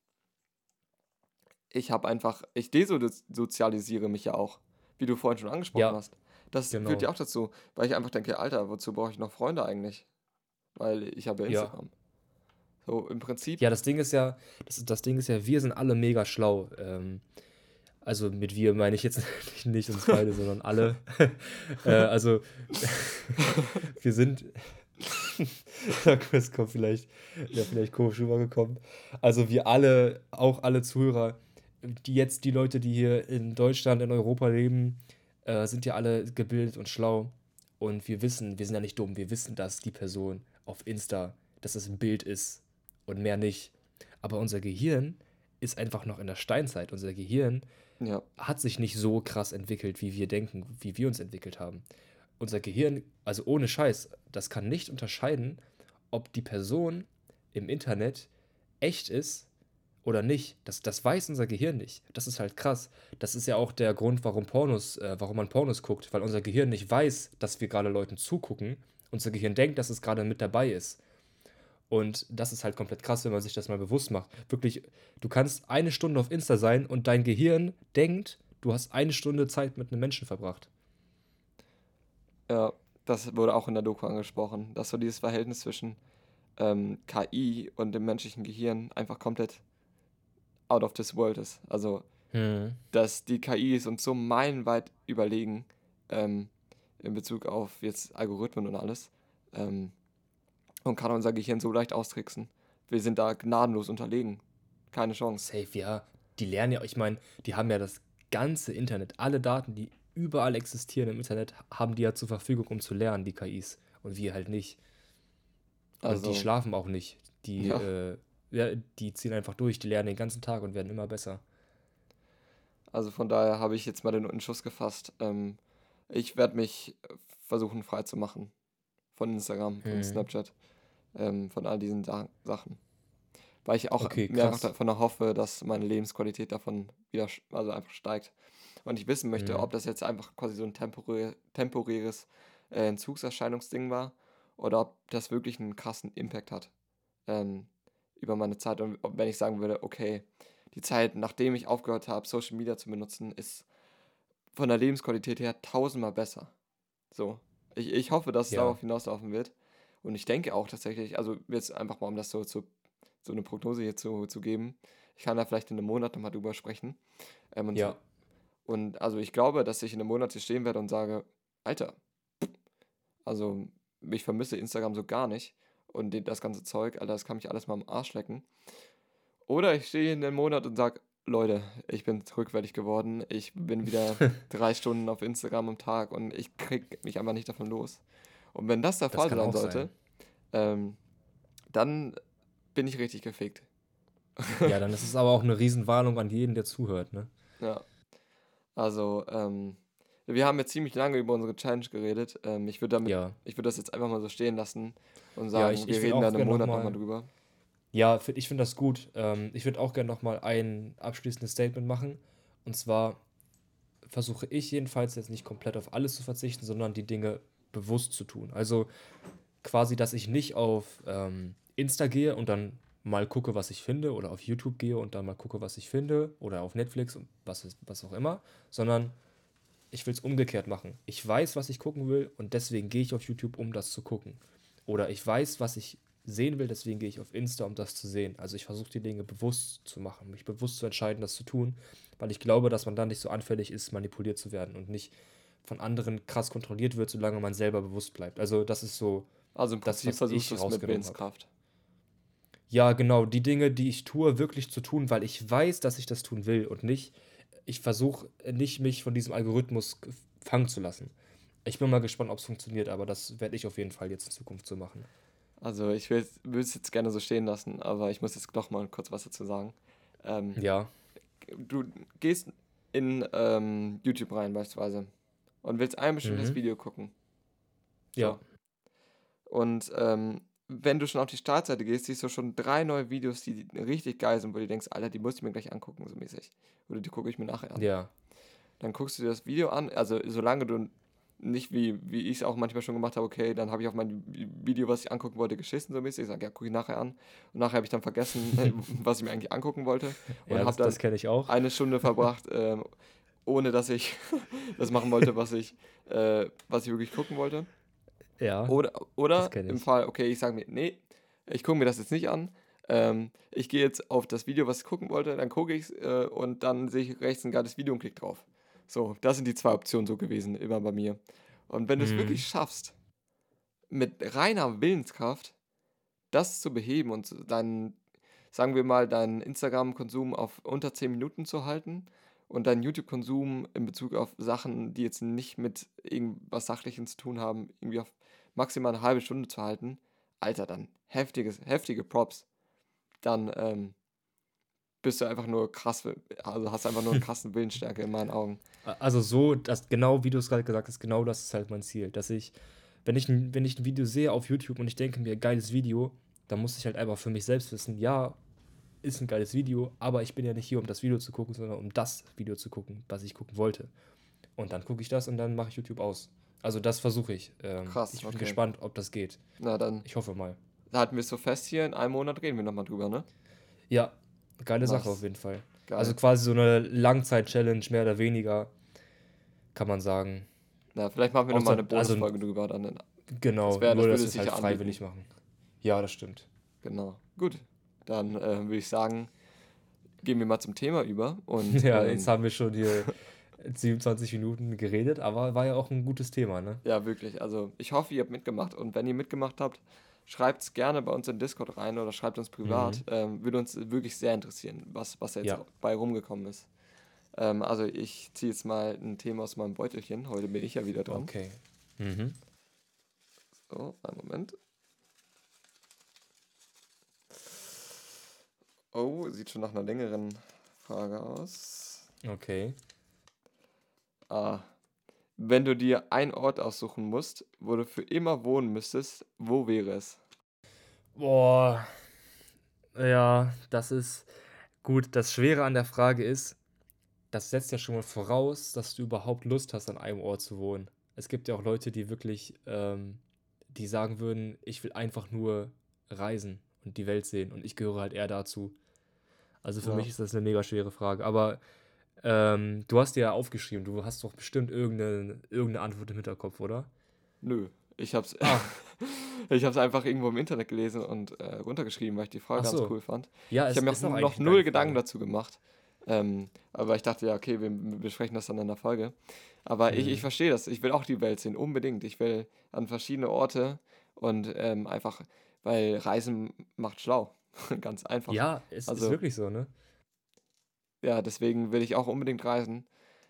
ich habe einfach, ich desozialisiere mich ja auch, wie du vorhin schon angesprochen Ja, hast. Das führt genau. ja auch dazu, weil ich einfach denke, Alter, wozu brauche ich noch Freunde eigentlich? Weil ich habe ja Ja. So, im Prinzip, Ja, das Ding ist ja, das, das Ding ist ja, wir sind alle mega schlau. Ähm, also mit wir meine ich jetzt <laughs> nicht uns beide, <laughs> sondern alle. <laughs> äh, also wir sind, da Chris kommt vielleicht, ja, vielleicht komisch rübergekommen. Also wir alle, auch alle Zuhörer, die jetzt die Leute, die hier in Deutschland, in Europa leben, äh, sind ja alle gebildet und schlau. Und wir wissen, wir sind ja nicht dumm, wir wissen, dass die Person auf Insta, dass es ein Bild ist und mehr nicht. Aber unser Gehirn ist einfach noch in der Steinzeit. Unser Gehirn ja, hat sich nicht so krass entwickelt, wie wir denken, wie wir uns entwickelt haben. Unser Gehirn, also ohne Scheiß, das kann nicht unterscheiden, ob die Person im Internet echt ist oder nicht. Das, das weiß unser Gehirn nicht. Das ist halt krass. Das ist ja auch der Grund, warum Pornos, äh, warum man Pornos guckt, weil unser Gehirn nicht weiß, dass wir gerade Leuten zugucken. Unser Gehirn denkt, dass es gerade mit dabei ist. Und das ist halt komplett krass, wenn man sich das mal bewusst macht. Wirklich, du kannst eine Stunde auf Insta sein und dein Gehirn denkt, du hast eine Stunde Zeit mit einem Menschen verbracht. ja, das wurde auch in der Doku angesprochen, dass so dieses Verhältnis zwischen ähm, KI und dem menschlichen Gehirn einfach komplett out of this world ist. Also, Hm. dass die KIs uns so meilenweit überlegen ähm, in Bezug auf jetzt Algorithmen und alles ähm, und kann unser Gehirn so leicht austricksen. Wir sind da gnadenlos unterlegen. Keine Chance. Safe, ja. Die lernen ja, ich meine, die haben ja das ganze Internet, alle Daten, die überall existieren im Internet, haben die ja zur Verfügung, um zu lernen, die KIs. Und wir halt nicht. Und Also, die schlafen auch nicht. Die, Ja. äh, ja, die ziehen einfach durch, die lernen den ganzen Tag und werden immer besser. also von daher habe ich jetzt mal den Entschluss gefasst. Ähm, ich werde mich versuchen frei zu machen von Instagram, Hm. Snapchat, ähm, von all diesen Sa Sachen. Weil ich auch Okay, krass. davon hoffe, dass meine Lebensqualität davon wieder, also einfach steigt. Und ich wissen möchte, Hm. ob das jetzt einfach quasi so ein temporä temporäres äh, Entzugserscheinungsding war oder ob das wirklich einen krassen Impact hat ähm, über meine Zeit. Und ob, wenn ich sagen würde, okay, die Zeit, nachdem ich aufgehört habe, Social Media zu benutzen, ist von der Lebensqualität her tausendmal besser. So. Ich, ich hoffe, dass es Ja. darauf hinauslaufen wird. Und ich denke auch tatsächlich, also jetzt einfach mal, um das so, zu, so eine Prognose hier zu, zu geben, ich kann da vielleicht in einem Monat nochmal drüber sprechen. Ähm, und, Ja. und also ich glaube, dass ich in einem Monat hier stehen werde und sage, Alter, also ich vermisse Instagram so gar nicht. Und das ganze Zeug, Alter, das kann mich alles mal am Arsch lecken. Oder ich stehe in einem Monat und sage, Leute, ich bin rückwärtig geworden. Ich bin wieder <laughs> drei Stunden auf Instagram am Tag und ich krieg mich einfach nicht davon los. Und wenn das der Das Fall sein sollte, ähm, dann bin ich richtig gefickt. <laughs> Ja, dann ist es aber auch eine Riesenwarnung an jeden, der zuhört, ne? Ja. Also, ähm, wir haben jetzt ziemlich lange über unsere Challenge geredet. Ähm, ich würde damit, Ja. ich würde das jetzt einfach mal so stehen lassen und Ja, sagen, ich- ich wir würd reden da noch Monat mal- nochmal drüber. Ja, ich finde das gut. Ähm, ich würde auch gerne nochmal ein abschließendes Statement machen. Und zwar versuche ich jedenfalls jetzt nicht komplett auf alles zu verzichten, sondern die Dinge bewusst zu tun. Also quasi, dass ich nicht auf ähm, Insta gehe und dann mal gucke, was ich finde, oder auf YouTube gehe und dann mal gucke, was ich finde, oder auf Netflix und was, was auch immer, sondern ich will es umgekehrt machen. Ich weiß, was ich gucken will und deswegen gehe ich auf YouTube, um das zu gucken. Oder ich weiß, was ich sehen will, deswegen gehe ich auf Insta, um das zu sehen. Also ich versuche die Dinge bewusst zu machen, mich bewusst zu entscheiden, das zu tun, weil ich glaube, dass man dann nicht so anfällig ist, manipuliert zu werden und nicht von anderen krass kontrolliert wird, solange man selber bewusst bleibt. Also das ist so, Also im Das, Prinzip was versuchst ich du es mit hab. Willenskraft. ja genau, die Dinge, die ich tue, wirklich zu tun, weil ich weiß, dass ich das tun will und nicht, ich versuche nicht, mich von diesem Algorithmus fangen zu lassen. Ich bin mal gespannt, ob es funktioniert, aber das werde ich auf jeden Fall jetzt in Zukunft so machen. Also ich will es jetzt gerne so stehen lassen, aber ich muss jetzt doch mal kurz was dazu sagen. Ähm, Ja, Du gehst in ähm, YouTube rein beispielsweise und willst ein bestimmtes Mhm. Video gucken. ja, Und ähm, wenn du schon auf die Startseite gehst, siehst du schon drei neue Videos, die richtig geil sind, wo du denkst, Alter, die muss ich mir gleich angucken, so mäßig. Oder die gucke ich mir nachher an. ja, Dann guckst du dir das Video an, also solange du nicht wie, wie ich es auch manchmal schon gemacht habe, okay, dann habe ich auf mein Video, was ich angucken wollte, geschissen so mäßig. Ich sage, ja, gucke ich nachher an. Und nachher habe ich dann vergessen, <laughs> was ich mir eigentlich angucken wollte. Und Ja, habe das, dann das kenne ich auch. eine Stunde verbracht, <laughs> ähm, ohne dass ich <laughs> das machen wollte, was ich, äh, was ich wirklich gucken wollte. Ja, Oder, oder im. Fall, okay, ich sage mir, nee, ich gucke mir das jetzt nicht an. Ähm, ich gehe jetzt auf das Video, was ich gucken wollte, dann gucke ich es äh, und dann sehe ich rechts ein geiles Video und klicke drauf. So, das sind die zwei Optionen so gewesen, immer bei mir. Und wenn du es Mhm. wirklich schaffst, mit reiner Willenskraft das zu beheben und deinen, sagen wir mal, deinen Instagram-Konsum auf unter 10 Minuten zu halten und deinen YouTube-Konsum in Bezug auf Sachen, die jetzt nicht mit irgendwas Sachlichem zu tun haben, irgendwie auf maximal eine halbe Stunde zu halten, Alter, dann heftiges, heftige Props. Dann ähm, bist du einfach nur krass, also hast einfach nur <laughs> eine krassen Willensstärke in meinen Augen. Also so, dass genau wie du es gerade gesagt hast, genau das ist halt mein Ziel. Dass ich, wenn ich, ein- wenn ich ein Video sehe auf YouTube und ich denke mir, geiles Video, dann muss ich halt einfach für mich selbst wissen, ja, ist ein geiles Video, aber ich bin ja nicht hier, um das Video zu gucken, sondern um das Video zu gucken, was ich gucken wollte. Und dann gucke ich das und dann mache ich YouTube aus. Also das versuche ich. Ähm, Krass, ich bin okay. gespannt, ob das geht. Na, dann Ich hoffe mal. halten wir es so fest hier, in einem Monat reden wir nochmal drüber, ne? Ja, geile Sache Nice. auf jeden Fall. Geil. Also quasi so eine Langzeit-Challenge, mehr oder weniger, kann man sagen. Na, vielleicht machen wir nochmal eine also- Bonusfolge drüber, dann Genau, Das wär- das nur würde dass wir sich halt freiwillig machen. Ja, das stimmt. genau. Gut, dann äh, würde ich sagen, gehen wir mal zum Thema über. Und, <laughs> Ja, ähm, jetzt haben wir schon hier <laughs> 27 Minuten geredet, aber war ja auch ein gutes Thema, ne? Ja, wirklich. Also ich hoffe, ihr habt mitgemacht. Und wenn ihr mitgemacht habt, schreibt es gerne bei uns in Discord rein oder schreibt uns privat. Ähm, würde uns wirklich sehr interessieren, was, was da jetzt Ja. bei rumgekommen ist. Ähm, also ich ziehe jetzt mal ein Thema aus meinem Beutelchen. Heute bin ich ja wieder dran. Okay. Mhm. So, einen Moment. Oh, sieht schon nach einer längeren Frage aus. Okay. Ah. Wenn du dir einen Ort aussuchen musst, wo du für immer wohnen müsstest, wo wäre es? Boah. Ja, das ist gut. Das Schwere an der Frage ist, das setzt ja schon mal voraus, dass du überhaupt Lust hast, an einem Ort zu wohnen. Es gibt ja auch Leute, die wirklich, ähm, die sagen würden, ich will einfach nur reisen und die Welt sehen. Und ich gehöre halt eher dazu. Also für Ja. mich ist das eine mega schwere Frage. Aber ähm, du hast dir ja aufgeschrieben, du hast doch bestimmt irgendeine, irgendeine Antwort im Hinterkopf, oder? Nö, ich hab's, Ah. <laughs> ich hab's einfach irgendwo im Internet gelesen und äh, runtergeschrieben, weil ich die Frage Ach ganz so. cool fand. Ja, Ich habe mir auch noch null Gedanken dazu gemacht. Ähm, aber ich dachte, ja, okay, wir besprechen das dann in der Folge. Aber ich, ich Mhm. verstehe das. Ich will auch die Welt sehen, unbedingt. Ich will an verschiedene Orte und ähm, einfach, weil Reisen macht schlau. <laughs> Ganz einfach. Ja, es ist Also- wirklich so, ne? Ja, deswegen will ich auch unbedingt reisen.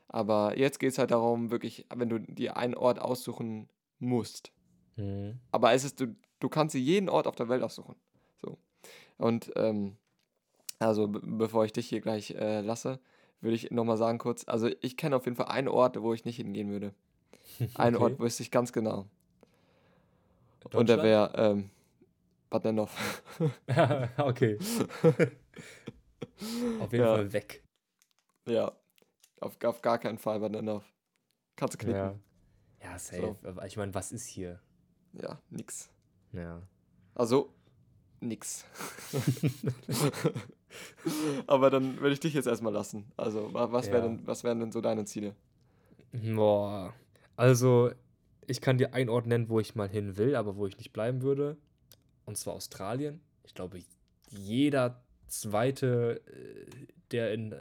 Aber jetzt geht es halt darum, wirklich, wenn du dir einen Ort aussuchen musst. Mhm. Aber es ist, du, du kannst dir jeden Ort auf der Welt aussuchen. So. Und ähm, also be bevor ich dich hier gleich äh, lasse, würde ich nochmal sagen kurz, also ich kenne auf jeden Fall einen Ort, wo ich nicht hingehen würde. <laughs> Einen Okay. Ort wüsste ich ganz genau. Und der wäre ähm, Nennhoff. <laughs> okay. Auf jeden Ja. Fall weg. ja, auf, auf gar keinen Fall Nennhoff. Kannst du knicken. Ja. Ja, safe. Aber ich meine, was ist hier? ja nix. Ja. Also, nix. <laughs> <laughs> Aber dann würde ich dich jetzt erstmal lassen. Also, wa- was, wär Ja. denn, was wären denn so deine Ziele? Boah. Also, ich kann dir einen Ort nennen, wo ich mal hin will, aber wo ich nicht bleiben würde. Und zwar Australien. Ich glaube, jeder zweite, äh, der in,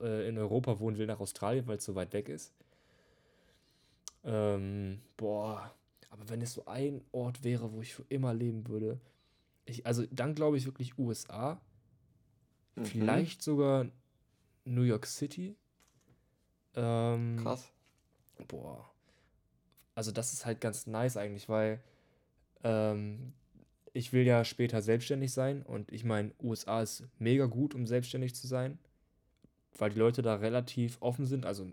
äh, in Europa wohnen will, nach Australien, weil es so weit weg ist. Ähm, boah. Aber wenn es so ein Ort wäre, wo ich für immer leben würde. Ich, also dann glaube ich wirklich USA. Mhm. Vielleicht sogar New York City. Ähm, Krass. Boah. Also das ist halt ganz nice eigentlich, weil ähm, ich will ja später selbstständig sein und ich meine, USA ist mega gut, um selbstständig zu sein, weil die Leute da relativ offen sind. Also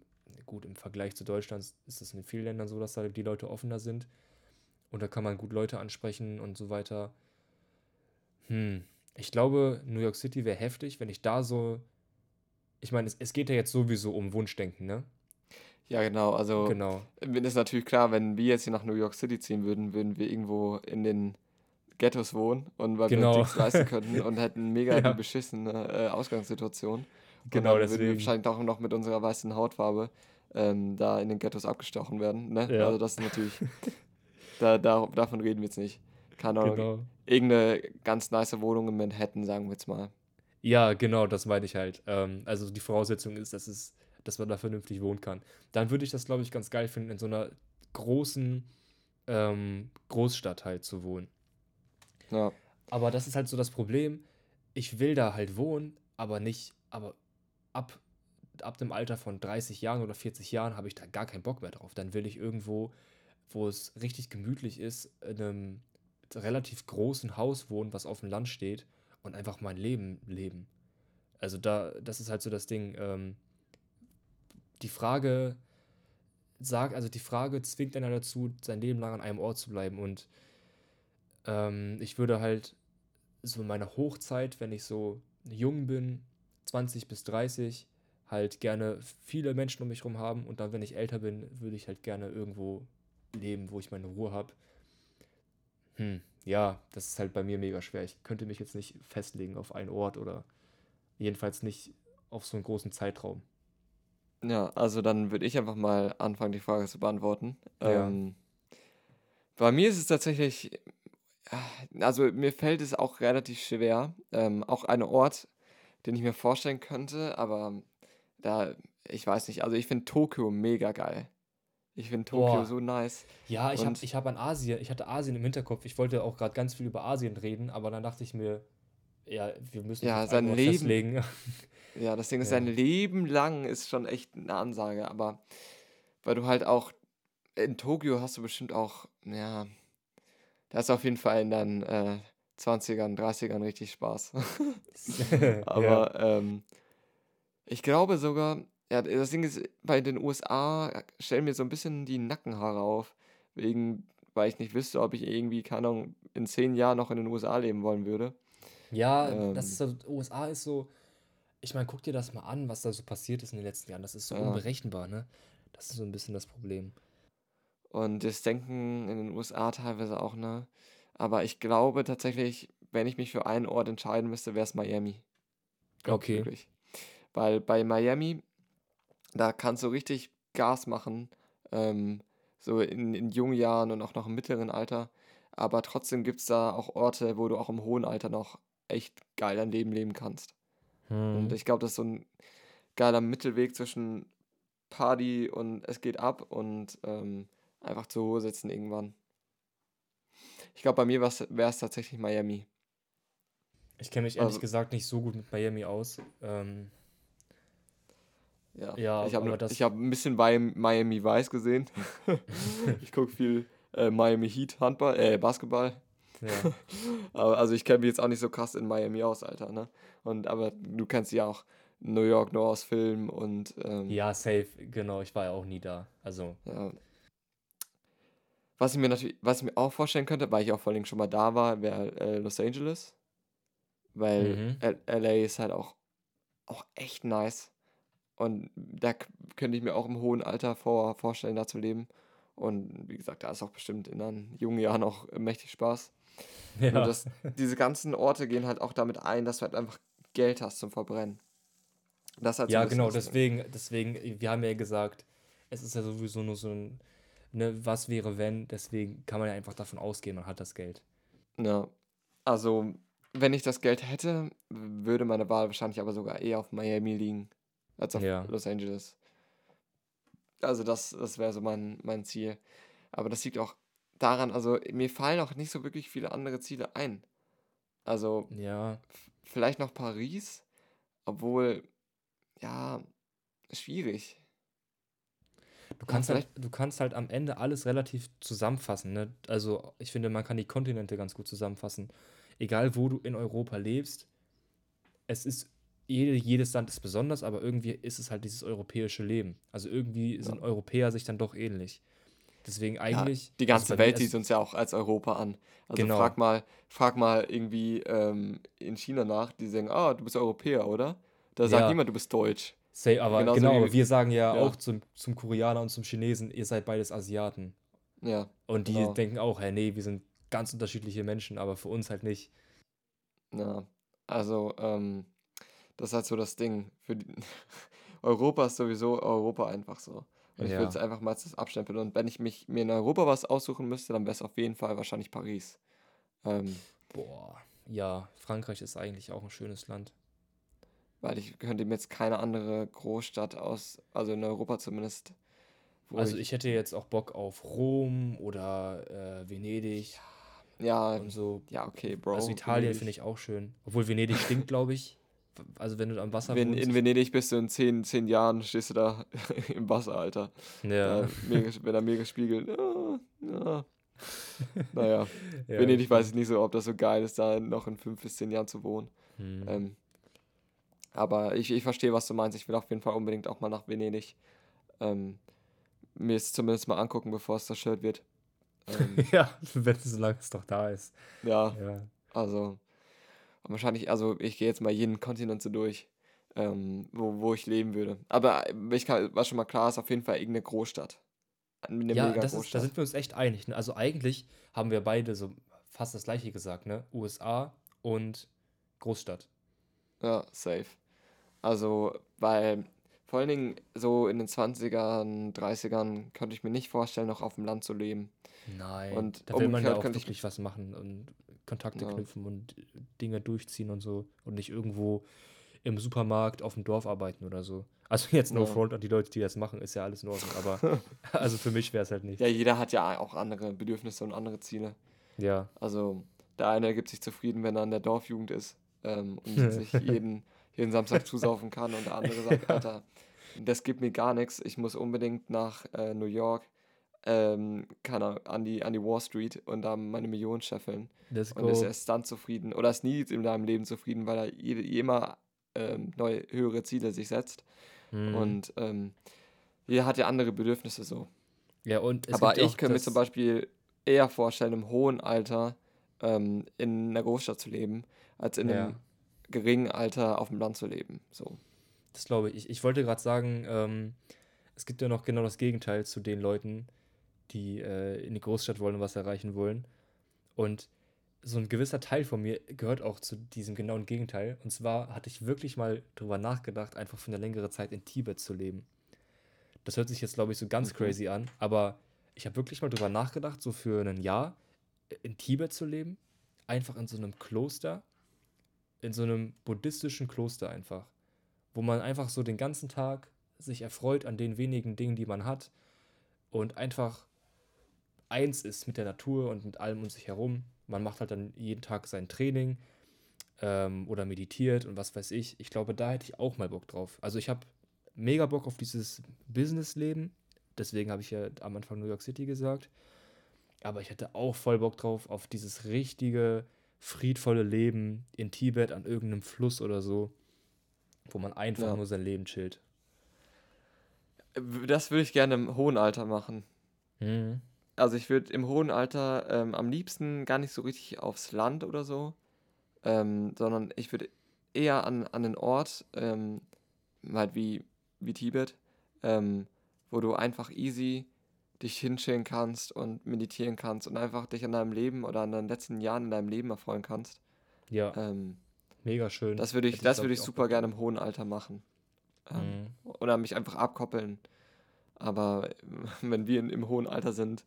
gut, im Vergleich zu Deutschland ist es in vielen Ländern so, dass da die Leute offener sind und da kann man gut Leute ansprechen und so weiter. Hm, ich glaube, New York City wäre heftig, wenn ich da so. Ich meine, es, es geht ja jetzt sowieso um Wunschdenken, ne? Ja, genau. Also, Genau. mir ist natürlich klar, wenn wir jetzt hier nach New York City ziehen würden, würden wir irgendwo in den Ghettos wohnen und weil wir Genau. nichts leisten könnten und hätten mega die <laughs> Ja. beschissene äh, Ausgangssituation. Und Genau, dann würden wir deswegen. wahrscheinlich auch noch mit unserer weißen Hautfarbe ähm, da in den Ghettos abgestochen werden. Ne? Ja. Also das ist natürlich, <laughs> da, da, davon reden wir jetzt nicht. Keine Ahnung, Genau. irgendeine ganz nice Wohnung in Manhattan, sagen wir jetzt mal. Ja, genau, das meine ich halt. Ähm, also die Voraussetzung ist, dass es, dass man da vernünftig wohnen kann. Dann würde ich das, glaube ich, ganz geil finden, in so einer großen ähm, Großstadt halt zu wohnen. Ja, Aber das ist halt so das Problem. Ich will da halt wohnen, aber nicht, aber ab, ab dem Alter von 30 Jahren oder 40 Jahren habe ich da gar keinen Bock mehr drauf. Dann will ich irgendwo, wo es richtig gemütlich ist, in einem relativ großen Haus wohnen, was auf dem Land steht und einfach mein Leben leben. Also da, das ist halt so das Ding. Ähm, die Frage sagt, also die Frage zwingt einer dazu, sein Leben lang an einem Ort zu bleiben. Und ähm, ich würde halt so in meiner Hochzeit, wenn ich so jung bin, 20 bis 30, halt gerne viele Menschen um mich herum haben. Und dann, wenn ich älter bin, würde ich halt gerne irgendwo leben, wo ich meine Ruhe habe. Hm, ja, das ist halt bei mir mega schwer. Ich könnte mich jetzt nicht festlegen auf einen Ort oder jedenfalls nicht auf so einen großen Zeitraum. ja, also dann würde ich einfach mal anfangen, die Frage zu beantworten. Ja. Ähm, bei mir ist es tatsächlich, also mir fällt es auch relativ schwer, ähm, auch ein Ort, den ich mir vorstellen könnte, aber da, ich weiß nicht, also ich finde Tokio mega geil. Ich finde Tokio Boah. so nice. Ja, ich habe ich hab an Asien, ich hatte Asien im Hinterkopf. Ich wollte auch gerade ganz viel über Asien reden, aber dann dachte ich mir, ja, wir müssen Ja, sein Leben- festlegen. <laughs> Ja, das Ding ist, Ja. sein Leben lang ist schon echt eine Ansage, aber weil du halt auch in Tokio hast du bestimmt auch, ja, da ist auf jeden Fall in deinen äh, 20ern, 30ern richtig Spaß. <laughs> <laughs> Aber ähm, ich glaube sogar, ja, das Ding ist, bei den USA stellen mir so ein bisschen die Nackenhaare auf, wegen, weil ich nicht wüsste, ob ich irgendwie, keine Ahnung, in zehn Jahren noch in den USA leben wollen würde. Ja, Ähm. das ist so, USA ist so, ich meine, guck dir das mal an, was da so passiert ist in den letzten Jahren. Das ist so Ja. unberechenbar, ne? Das ist so ein bisschen das Problem. Und das Denken in den USA teilweise auch, ne? Aber ich glaube tatsächlich, wenn ich mich für einen Ort entscheiden müsste, wäre es Miami. Glaub Okay. wirklich. Weil bei Miami, da kannst du richtig Gas machen, ähm, so in, in jungen Jahren und auch noch im mittleren Alter. Aber trotzdem gibt es da auch Orte, wo du auch im hohen Alter noch echt geil dein Leben leben kannst. Und Mhm. ich glaube, das ist so ein geiler Mittelweg zwischen Party und es geht ab und ähm, einfach zur Ruhe sitzen irgendwann. Ich glaube, bei mir wäre es tatsächlich Miami. Ich kenne mich ehrlich Also- gesagt nicht so gut mit Miami aus. Ähm, Ja, Ja, ich habe hab ein bisschen bei Miami Vice gesehen. <laughs> ich gucke viel äh, Miami Heat Handball, äh, Basketball. ja. <laughs> Aber, also ich kenne mich jetzt auch nicht so krass in Miami aus, Alter, ne? Und aber du kennst ja auch New York nur aus Filmen und ähm, ja, safe, genau. Ich war ja auch nie da. Also, Ja. Was ich mir natürlich, was ich mir auch vorstellen könnte, weil ich auch vor allem schon mal da war, wäre äh, Los Angeles. Weil Mhm. LA ist halt auch, auch echt nice. Und da könnte ich mir auch im hohen Alter vor, vorstellen, da zu leben. Und wie gesagt, da ist auch bestimmt in einen jungen Jahren auch mächtig Spaß. <laughs> Nur ja. das, diese ganzen Orte gehen halt auch damit ein, dass du halt einfach Geld hast zum Verbrennen. Das halt so Ja, genau, deswegen, deswegen, wir haben ja gesagt, es ist ja sowieso nur so ein, ne, was wäre wenn, deswegen kann man ja einfach davon ausgehen, man hat das Geld. Ja, also wenn ich das Geld hätte, würde meine Wahl wahrscheinlich aber sogar eher auf Miami liegen als auf Ja. Los Angeles. Also das, das wäre so mein, mein Ziel. Aber das liegt auch daran, also mir fallen auch nicht so wirklich viele andere Ziele ein. Also Ja, vielleicht noch Paris, obwohl, ja, schwierig. Du kannst halt, du kannst halt am Ende alles relativ zusammenfassen, ne? Also, ich finde, man kann die Kontinente ganz gut zusammenfassen. Egal, wo du in Europa lebst, es ist, jede, jedes Land ist besonders, aber irgendwie ist es halt dieses europäische Leben. Also irgendwie sind Europäer sich dann doch ähnlich. Deswegen Ja, eigentlich. die also ganze Welt sieht uns ja auch als Europa an. Also Genau. frag mal, frag mal irgendwie ähm, in China nach, die sagen, ah, du bist Europäer, oder? Da sagt Ja. niemand, du bist Deutsch. Say, aber Genauso genau, aber wir sagen ja, ja. auch zum, zum Koreaner und zum Chinesen, ihr seid beides Asiaten. Ja, Und die genau. denken auch, hey, nee, wir sind ganz unterschiedliche Menschen, aber für uns halt nicht. Ja, also, ähm, das ist halt so das Ding. Für die <laughs> Europa ist sowieso Europa einfach so. Und ich würde Ja. es einfach mal als abstempeln. Und wenn ich mich mir in Europa was aussuchen müsste, dann wäre es auf jeden Fall wahrscheinlich Paris. Ähm, Boah, ja, Frankreich ist eigentlich auch ein schönes Land. Weil ich könnte mir jetzt keine andere Großstadt aus, also in Europa zumindest, wo Also ich, ich hätte jetzt auch Bock auf Rom oder äh, Venedig ja, und so. ja, okay, Bro. Also Italien finde ich auch schön. Obwohl Venedig stinkt, <laughs> glaube ich. Also wenn du am Wasser Wenn, wohnst. in Venedig bist du in zehn, zehn Jahren, stehst du da <laughs> im Wasser, Alter. ja. Da, mega, wenn er mega spiegelt. Ja, ja. <laughs> Naja, ja, Venedig weiß ich nicht so, ob das so geil ist, da noch in fünf bis zehn Jahren zu wohnen. Hm. Ähm, aber ich, ich verstehe, was du meinst. Ich will auf jeden Fall unbedingt auch mal nach Venedig. Ähm, mir es zumindest mal angucken, bevor es zerstört wird. Ähm, <laughs> ja, wenn solange es doch da ist. ja, Ja. also wahrscheinlich, also ich gehe jetzt mal jeden Kontinent so durch, ähm, wo, wo ich leben würde. Aber ich kann, was schon mal klar ist, auf jeden Fall irgendeine Großstadt. Eine Ja, das ist, da sind wir uns echt einig. Ne? Also eigentlich haben wir beide so fast das gleiche gesagt, ne? USA und Großstadt. Ja, safe. Also, weil vor allen Dingen so in den 20ern, 30ern könnte ich mir nicht vorstellen, noch auf dem Land zu leben. Nein. Und da will man ja auch könnte ich- wirklich was machen und Kontakte Ja. knüpfen und Dinge durchziehen und so und nicht irgendwo im Supermarkt auf dem Dorf arbeiten oder so. Also jetzt no Ja. front an die Leute, die das machen, ist ja alles in Ordnung, aber <laughs> also für mich wäre es halt nicht. Ja, jeder hat ja auch andere Bedürfnisse und andere Ziele. Ja. Also, der eine gibt sich zufrieden, wenn er in der Dorfjugend ist ähm, und <laughs> sich jeden, jeden Samstag <laughs> zusaufen kann und der andere sagt, Alter, das gibt mir gar nichts, ich muss unbedingt nach äh, New York, ähm, keine Ahnung, an die, an die Wall Street und da meine Millionen scheffeln. Let's Und ist go. erst dann zufrieden oder ist nie in deinem Leben zufrieden, weil er jede, immer ähm, neue, höhere Ziele sich setzt. Mhm. Und ähm, jeder hat ja andere Bedürfnisse so. ja, und Aber ich könnte mir zum Beispiel eher vorstellen, im hohen Alter ähm, in einer Großstadt zu leben, als in einem Ja. Geringen Alter auf dem Land zu leben. So. Das glaube ich. ich. Wollte gerade sagen, ähm, es gibt ja noch genau das Gegenteil zu den Leuten, die äh, in die Großstadt wollen und was erreichen wollen. Und so ein gewisser Teil von mir gehört auch zu diesem genauen Gegenteil. Und zwar hatte ich wirklich mal drüber nachgedacht, einfach für eine längere Zeit in Tibet zu leben. Das hört sich jetzt, glaube ich, so ganz Mhm. crazy an, aber ich habe wirklich mal drüber nachgedacht, so für ein Jahr in Tibet zu leben. Einfach in so einem Kloster, in so einem buddhistischen Kloster einfach wo man einfach so den ganzen Tag sich erfreut an den wenigen Dingen, die man hat und einfach eins ist mit der Natur und mit allem um sich herum. Man macht halt dann jeden Tag sein Training ähm, oder meditiert und was weiß ich. Ich glaube, da hätte ich auch mal Bock drauf. Also ich habe mega Bock auf dieses Businessleben. Deswegen habe ich ja am Anfang New York City gesagt. Aber ich hätte auch voll Bock drauf auf dieses richtige, friedvolle Leben in Tibet an irgendeinem Fluss oder so, wo man einfach Ja. nur sein Leben chillt. Das würde ich gerne im hohen Alter machen. Mhm. Also ich würde im hohen Alter ähm, am liebsten gar nicht so richtig aufs Land oder so, ähm, sondern ich würde eher an, an einen Ort, ähm, halt wie, wie Tibet, ähm, wo du einfach easy dich hinchillen kannst und meditieren kannst und einfach dich an deinem Leben oder an den letzten Jahren in deinem Leben erfreuen kannst. Ja, Ähm, mega schön. das würde ich, das würde ich super gerne im hohen Alter machen. Ähm, Mhm. Oder mich einfach abkoppeln. Aber äh, <laughs> wenn wir in, im hohen Alter sind,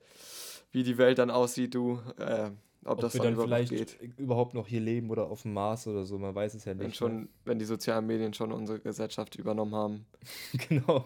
wie die Welt dann aussieht, du, äh, ob, Ob das dann dann überhaupt noch vielleicht geht. überhaupt noch hier leben oder auf dem Mars oder so, man weiß es ja Wenn nicht. schon, wenn die sozialen Medien schon unsere Gesellschaft übernommen haben. Ne? <laughs> genau.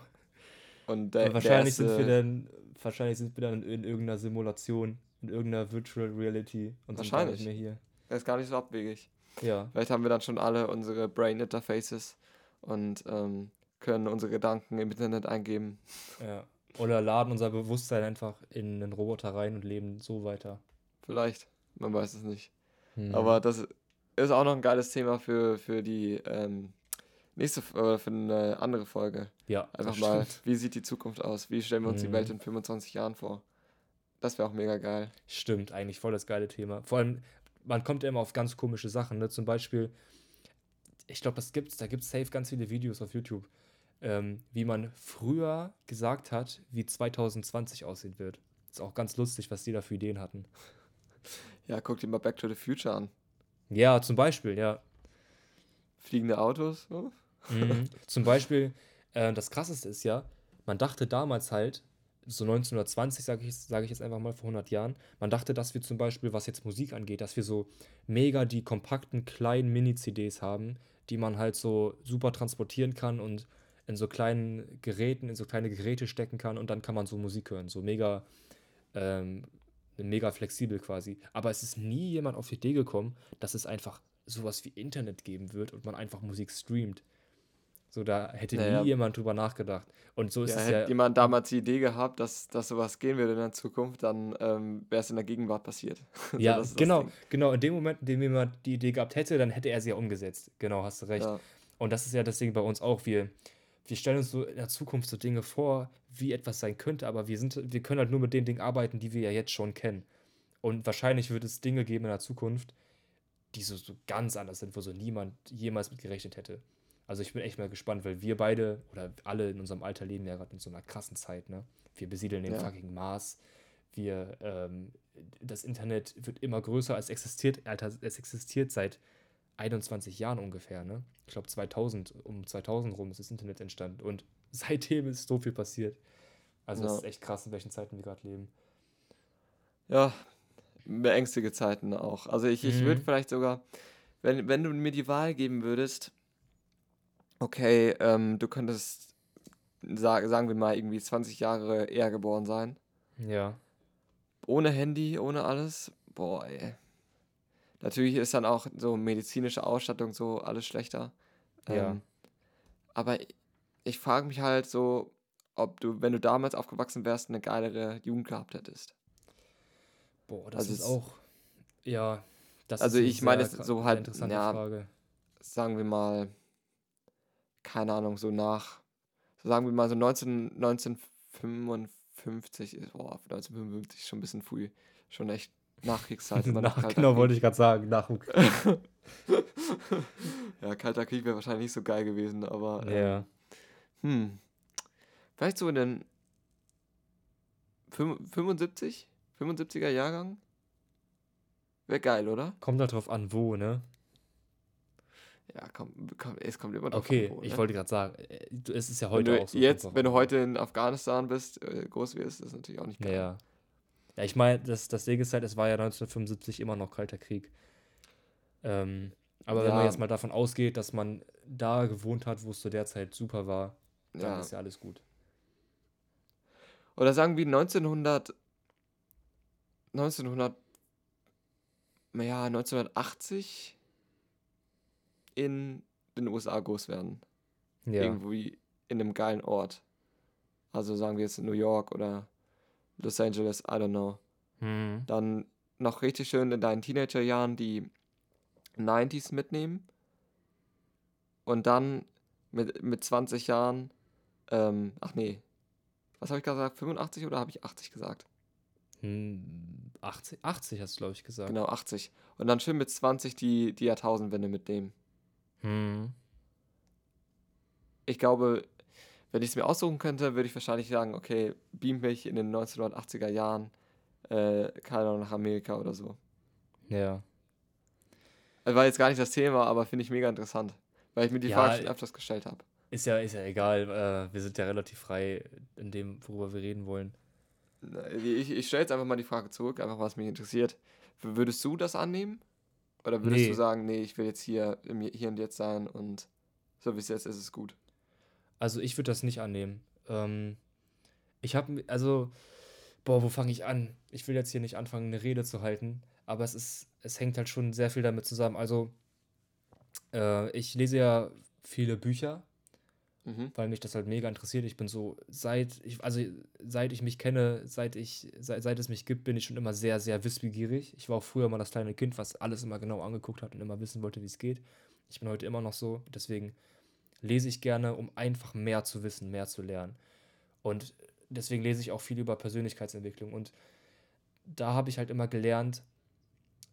Und der, wahrscheinlich der sind erste, wir dann, wahrscheinlich sind wir dann in irgendeiner Simulation, in irgendeiner Virtual Reality und sind gar nicht Wahrscheinlich. mehr hier. der ist gar nicht so abwegig. Ja, Vielleicht haben wir dann schon alle unsere Brain Interfaces und ähm, können unsere Gedanken im Internet eingeben. ja. Oder laden unser Bewusstsein einfach in einen Roboter rein und leben so weiter. Vielleicht, man weiß es nicht. Mhm. Aber das ist auch noch ein geiles Thema für, für die ähm, nächste, oder für eine andere Folge. ja, Einfach mal, stimmt. wie sieht die Zukunft aus? Wie stellen wir uns die Mhm. Welt in 25 Jahren vor? Das wäre auch mega geil. Stimmt, eigentlich voll das geile Thema. Vor allem, man kommt ja immer auf ganz komische Sachen, ne? Zum Beispiel, ich glaube, das gibt's, da gibt's safe ganz viele Videos auf YouTube. ähm, wie man früher gesagt hat, wie 2020 aussehen wird. Ist auch ganz lustig, was die da für Ideen hatten. <laughs> Ja, guck dir mal Back to the Future an. Ja, zum Beispiel, ja. Fliegende Autos. So. Mhm. Zum Beispiel, äh, das Krasseste ist ja, man dachte damals halt, so 1920, sage ich, sag ich jetzt einfach mal, vor 100 Jahren, man dachte, dass wir zum Beispiel, was jetzt Musik angeht, dass wir so mega die kompakten kleinen Mini-CDs haben, die man halt so super transportieren kann und in so kleinen Geräten, in so kleine Geräte stecken kann und dann kann man so Musik hören. So mega, ähm, mega flexibel quasi. Aber es ist nie jemand auf die Idee gekommen, dass es einfach sowas wie Internet geben wird und man einfach Musik streamt. So, da hätte Naja. nie jemand drüber nachgedacht. Und so ist Ja, es hätte ja. jemand damals die Idee gehabt, dass, dass sowas gehen würde in der Zukunft, dann ähm, wäre es in der Gegenwart passiert. <laughs> So, Ja, das genau, genau. In dem Moment, in dem jemand die Idee gehabt hätte, dann hätte er sie ja umgesetzt. Genau, hast du recht. Ja. Und das ist ja das Ding bei uns auch. Wir, wir stellen uns so in der Zukunft so Dinge vor, wie etwas sein könnte, aber wir sind, wir können halt nur mit den Dingen arbeiten, die wir ja jetzt schon kennen. Und wahrscheinlich wird es Dinge geben in der Zukunft, die so, so ganz anders sind, wo so niemand jemals mit gerechnet hätte. Also ich bin echt mal gespannt, weil wir beide oder alle in unserem Alter leben ja gerade in so einer krassen Zeit, ne? Wir besiedeln den Ja. fucking Mars. Wir, ähm, das Internet wird immer größer, es existiert, Alter, es existiert seit 21 Jahren ungefähr, ne? Ich glaube 2000, um 2000 rum ist das Internet entstanden und <laughs> seitdem ist so viel passiert. Also es Ja. ist echt krass, in welchen Zeiten wir gerade leben. Ja, beängstige Zeiten auch. Also ich, ich würde Mhm. vielleicht sogar, wenn, wenn du mir die Wahl geben würdest, okay, ähm, du könntest, sag, sagen wir mal, irgendwie 20 Jahre eher geboren sein. Ja. Ohne Handy, ohne alles. Boah, ey. Natürlich ist dann auch so medizinische Ausstattung so alles schlechter. Ja. Ähm, aber ich, ich frage mich halt so, ob du, wenn du damals aufgewachsen wärst, eine geilere Jugend gehabt hättest. Boah, das Also ist auch. Ja, das Also ist ich meine so halt, interessante ja, Frage. sagen wir mal, keine Ahnung, so nach, so sagen wir mal so 19, 1955, ist- boah, 1955 ist schon ein bisschen früh, schon echt Nachkriegszeit. <laughs> Nach, genau, Krieg. wollte ich gerade sagen. Nach dem <laughs> Ja, Kalter Krieg wäre wahrscheinlich nicht so geil gewesen, aber ähm, Ja. hm, vielleicht so in den fünf- 75, 75er Jahrgang? Wäre geil, oder? Kommt halt drauf an, wo, ne? Ja, komm, komm, es kommt immer drauf Okay, an, wo, ich ne? wollte gerade sagen, äh, es ist ja Wenn heute du auch so. jetzt, drauf wenn du heute in Afghanistan bist, äh, groß wirst, ist das natürlich auch nicht Ja, geil. ja. Ja, ich meine, das, das Ding ist halt, es war ja 1975 immer noch Kalter Krieg. Ähm, aber wenn man Ja. jetzt mal davon ausgeht, dass man da gewohnt hat, wo es zu der Zeit super war, dann Ja. ist ja alles gut. Oder sagen wir 1900, 1900, ja, 1980 in den USA groß werden. Ja. Irgendwie in einem geilen Ort. Also sagen wir jetzt New York oder Los Angeles, I don't know. Mhm. Dann noch richtig schön in deinen Teenagerjahren die 90s mitnehmen. Und dann mit, mit 20 Jahren, ähm, ach nee, was habe ich gesagt? 85 oder habe ich 80 gesagt? Hm, 80, 80 hast du, glaube ich, gesagt. Genau, 80. Und dann schön mit 20 die, die Jahrtausendwende mitnehmen. Mhm. Ich glaube, wenn ich es mir aussuchen könnte, würde ich wahrscheinlich sagen, okay, beam mich in den 1980er Jahren, äh, keine Ahnung, nach Amerika oder so. Ja. Das war jetzt gar nicht das Thema, aber finde ich mega interessant. Weil ich mir die Ja, Frage schon öfters gestellt habe. Ist ja, ist ja egal. Äh, wir sind ja relativ frei in dem, worüber wir reden wollen. Ich, ich stelle jetzt einfach mal die Frage zurück, einfach was mich interessiert. Würdest du das annehmen? Oder würdest Nee. du sagen, nee, ich will jetzt hier, im, hier und jetzt sein und so wie es jetzt ist, ist es gut? Also ich würde das nicht annehmen. Ähm, ich habe, also, boah, wo fange ich an? Ich will jetzt hier nicht anfangen, eine Rede zu halten, aber es ist, es hängt halt schon sehr viel damit zusammen. Also, äh, ich lese ja viele Bücher, Mhm. weil mich das halt mega interessiert. Ich bin so, seit ich, also seit ich mich kenne, seit ich, seit, seit es mich gibt, bin ich schon immer sehr, sehr wissbegierig. Ich war auch früher mal das kleine Kind, was alles immer genau angeguckt hat und immer wissen wollte, wie es geht. Ich bin heute immer noch so, deswegen lese ich gerne, um einfach mehr zu wissen, mehr zu lernen. Und deswegen lese ich auch viel über Persönlichkeitsentwicklung. Und da habe ich halt immer gelernt,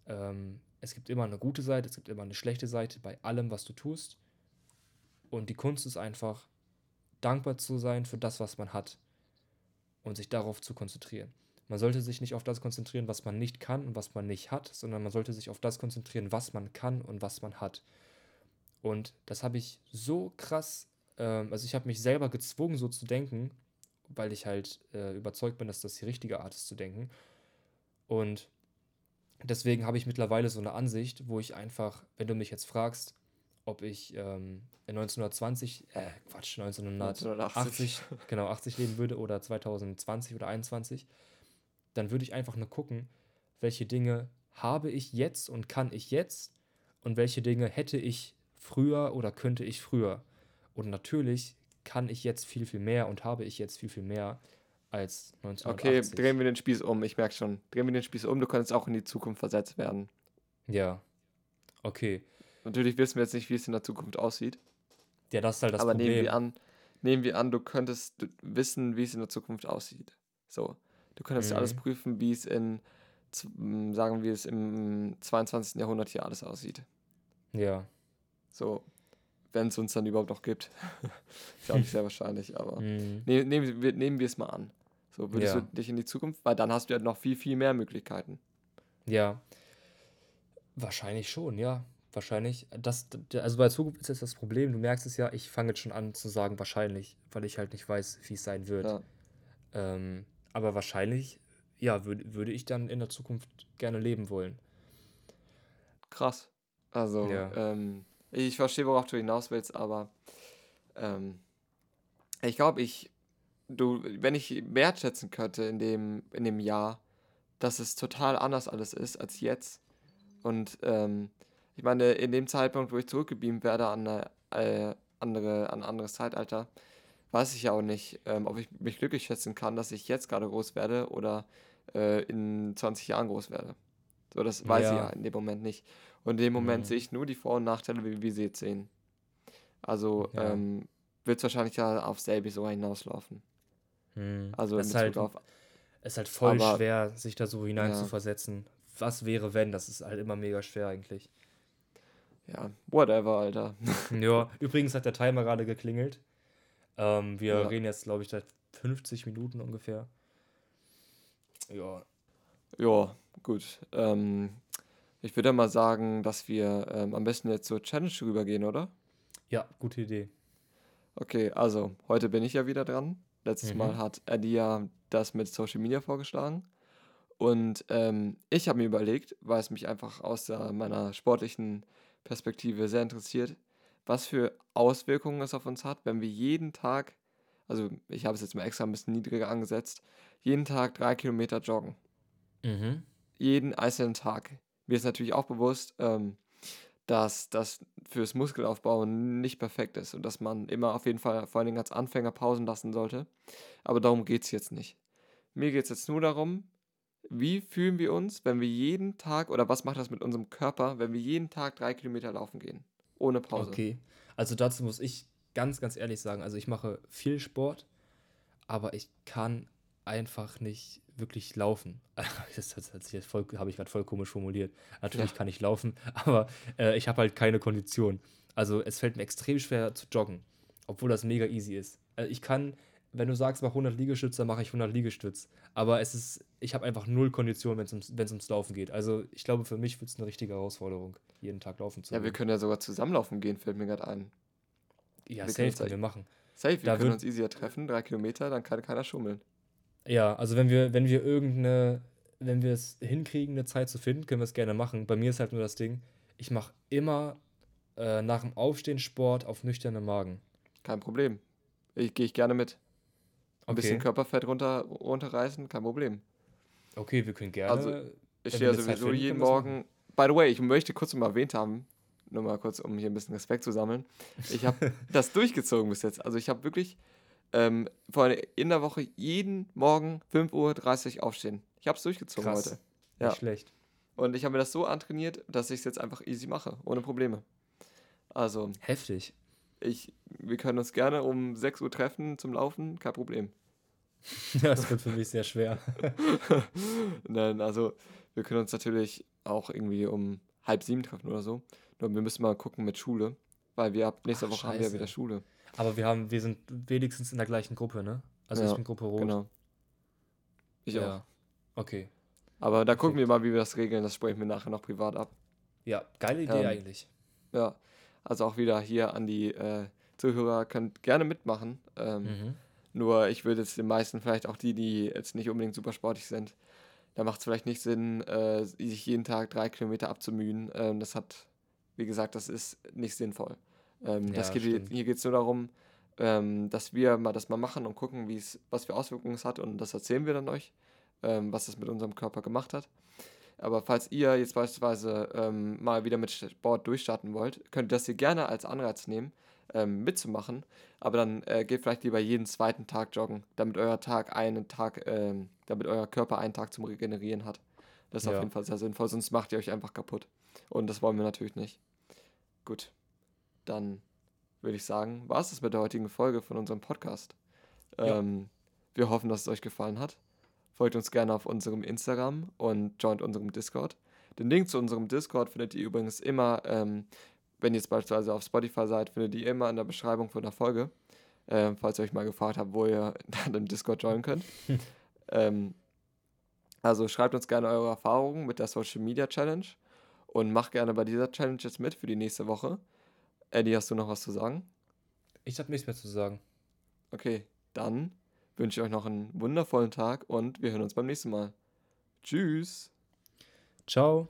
ähm, es gibt immer eine gute Seite, es gibt immer eine schlechte Seite bei allem, was du tust. Und die Kunst ist einfach, dankbar zu sein für das, was man hat und sich darauf zu konzentrieren. Man sollte sich nicht auf das konzentrieren, was man nicht kann und was man nicht hat, sondern man sollte sich auf das konzentrieren, was man kann und was man hat. Und das habe ich so krass, ähm, also ich habe mich selber gezwungen, so zu denken, weil ich halt äh, überzeugt bin, dass das die richtige Art ist zu denken. Und deswegen habe ich mittlerweile so eine Ansicht, wo ich einfach, wenn du mich jetzt fragst, ob ich ähm, in 1920, äh, Quatsch, 1980, genau, 80 leben würde oder 2020 oder 21, dann würde ich einfach nur gucken, welche Dinge habe ich jetzt und kann ich jetzt und welche Dinge hätte ich früher oder könnte ich früher. Und natürlich kann ich jetzt viel, viel mehr und habe ich jetzt viel, viel mehr als 1980. Okay, drehen wir den Spieß um, ich merke schon. Drehen wir den Spieß um, du könntest auch in die Zukunft versetzt werden. Ja. Okay. Natürlich wissen wir jetzt nicht, wie es in der Zukunft aussieht. Ja, das ist halt das Aber Problem. nehmen wir an, nehmen wir an, du könntest wissen, wie es in der Zukunft aussieht. So. Du könntest mhm. alles prüfen, wie es in, sagen wir es, im 22. Jahrhundert hier alles aussieht. Ja. So, wenn es uns dann überhaupt noch gibt. ist ja auch nicht sehr wahrscheinlich, aber <laughs> mhm. ne, nehmen, wir, nehmen wir es mal an. So, würdest ja. du dich in die Zukunft, weil dann hast du ja noch viel, viel mehr Möglichkeiten. Ja. Wahrscheinlich schon, ja. Wahrscheinlich. Das, also bei Zukunft ist jetzt das Problem, du merkst es ja, ich fange jetzt schon an zu sagen, wahrscheinlich, weil ich halt nicht weiß, wie es sein wird. Ja. Ähm, aber wahrscheinlich, ja, würd, würde ich dann in der Zukunft gerne leben wollen. Krass. Also, ja. ähm, ich verstehe, worauf du hinaus willst, aber ähm, ich glaube, ich, du, wenn ich wertschätzen könnte in dem, in dem Jahr, dass es total anders alles ist als jetzt. Und ähm, ich meine, in dem Zeitpunkt, wo ich zurückgebeamt werde an eine äh, andere, an ein anderes Zeitalter, weiß ich ja auch nicht, ähm, ob ich mich glücklich schätzen kann, dass ich jetzt gerade groß werde oder äh, in 20 Jahren groß werde. So, das weiß ja. ich ja in dem Moment nicht. Und in dem Moment mhm. sehe ich nur die Vor- und Nachteile, wie wir sie jetzt sehen. Also ja. ähm, wird es wahrscheinlich ja auf selbe sogar hinauslaufen. Mhm. Also es ist halt, auf, ist halt voll aber, schwer, sich da so hinein ja. Was wäre, wenn? Das ist halt immer mega schwer eigentlich. Ja, whatever, Alter. <laughs> ja, übrigens hat der Timer gerade geklingelt. Ähm, wir ja. reden jetzt, glaube ich, seit 50 Minuten ungefähr. Ja. Ja, gut. Ähm, ich würde mal sagen, dass wir ähm, am besten jetzt zur Challenge rübergehen, oder? Ja, gute Idee. Okay, also heute bin ich ja wieder dran. Letztes mhm. Mal hat Eddie ja das mit Social Media vorgeschlagen. Und ähm, ich habe mir überlegt, weil es mich einfach aus der, meiner sportlichen Perspektive sehr interessiert, was für Auswirkungen es auf uns hat, wenn wir jeden Tag, also ich habe es jetzt mal extra ein bisschen niedriger angesetzt, jeden Tag drei Kilometer joggen. Mhm. Jeden einzelnen Tag. Mir ist natürlich auch bewusst, ähm, dass das fürs Muskelaufbau nicht perfekt ist und dass man immer auf jeden Fall vor allen Dingen als Anfänger Pausen lassen sollte. Aber darum geht es jetzt nicht. Mir geht es jetzt nur darum, wie fühlen wir uns, wenn wir jeden Tag, oder was macht das mit unserem Körper, wenn wir jeden Tag drei Kilometer laufen gehen? Ohne Pause. Okay. Also dazu muss ich ganz, ganz ehrlich sagen, also ich mache viel Sport, aber ich kann einfach nicht wirklich laufen. <laughs> Das, das, das habe ich gerade voll komisch formuliert. Natürlich ja. kann ich laufen, <laughs> aber äh, ich habe halt keine Kondition. Also es fällt mir extrem schwer zu joggen, obwohl das mega easy ist. Also ich kann, wenn du sagst, mach 100 Liegestütze, dann mache ich 100 Liegestütze. Aber es ist, ich habe einfach null Kondition, wenn es ums, ums Laufen geht. Also ich glaube, für mich wird es eine richtige Herausforderung, jeden Tag laufen zu Ja, gehen. wir können ja sogar zusammenlaufen gehen, fällt mir gerade ein. Ja, wir safe können wir machen. Safe, wir da können uns easier treffen, drei Kilometer, dann kann keiner schummeln. Ja, also wenn wir, wenn wir irgendeine, wenn wir es hinkriegen, eine Zeit zu finden, können wir es gerne machen. Bei mir ist halt nur das Ding, ich mache immer äh, nach dem Aufstehen Sport auf nüchternen Magen. Kein Problem. Ich gehe ich gerne mit. Ein okay. bisschen Körperfett runter, runterreißen, kein Problem. Okay, wir können gerne. Also, ich stehe ja sowieso finden, jeden Morgen. By the way, ich möchte kurz mal erwähnt haben, nur mal kurz, um hier ein bisschen Respekt zu sammeln. Ich habe <laughs> das durchgezogen bis jetzt. Also, ich habe wirklich ähm, vor in der Woche jeden Morgen 5.30 Uhr aufstehen. Ich habe es durchgezogen Krass. heute. Ja. Nicht schlecht. Und ich habe mir das so antrainiert, dass ich es jetzt einfach easy mache, ohne Probleme. Also. Heftig. Ich, wir können uns gerne um 6 Uhr treffen zum Laufen, kein Problem. <laughs> das wird für mich sehr schwer. <laughs> Nein, also wir können uns natürlich auch irgendwie um halb sieben treffen oder so. Nur wir müssen mal gucken mit Schule, weil wir ab nächster Ach, Woche Scheiße. haben wir ja wieder Schule. Aber wir haben, wir sind wenigstens in der gleichen Gruppe, ne? Also ich Ja, bin Gruppe Rot. genau. Ich auch. Ja. Okay. Aber da gucken wir mal, wie wir das regeln. Das sprechen wir nachher noch privat ab. Ja, geile Idee Ähm, eigentlich. Ja, also auch wieder hier an die äh, Zuhörer, könnt gerne mitmachen. Ähm, Mhm. Nur ich würde jetzt den meisten, vielleicht auch die, die jetzt nicht unbedingt super sportlich sind, da macht es vielleicht nicht Sinn, äh, sich jeden Tag drei Kilometer abzumühen. Ähm, das hat, wie gesagt, das ist nicht sinnvoll. Ähm, das Ja, geht, hier geht es nur darum, ähm, dass wir mal das mal machen und gucken, wie es, was für Auswirkungen es hat und das erzählen wir dann euch, ähm, was es mit unserem Körper gemacht hat. Aber falls ihr jetzt beispielsweise ähm, mal wieder mit Sport durchstarten wollt, könnt ihr das hier gerne als Anreiz nehmen, ähm, mitzumachen. Aber dann äh, geht vielleicht lieber jeden zweiten Tag joggen, damit euer Tag einen Tag, ähm, damit euer Körper einen Tag zum Regenerieren hat. Das ist auf Ja. jeden Fall sehr sinnvoll, sonst macht ihr euch einfach kaputt. Und das wollen wir natürlich nicht. Gut, dann würde ich sagen, war es das mit der heutigen Folge von unserem Podcast. Ja. Ähm, wir hoffen, dass es euch gefallen hat. Folgt uns gerne auf unserem Instagram und joint unserem Discord. Den Link zu unserem Discord findet ihr übrigens immer, ähm, wenn ihr jetzt beispielsweise auf Spotify seid, findet ihr immer in der Beschreibung von der Folge. Ähm, falls ihr euch mal gefragt habt, wo ihr <laughs> dann im Discord joinen könnt. <laughs> ähm, also schreibt uns gerne eure Erfahrungen mit der Social Media Challenge und macht gerne bei dieser Challenge jetzt mit für die nächste Woche. Eddie, hast du noch was zu sagen? Ich habe nichts mehr zu sagen. Okay, dann wünsche ich euch noch einen wundervollen Tag und wir hören uns beim nächsten Mal. Tschüss. Ciao.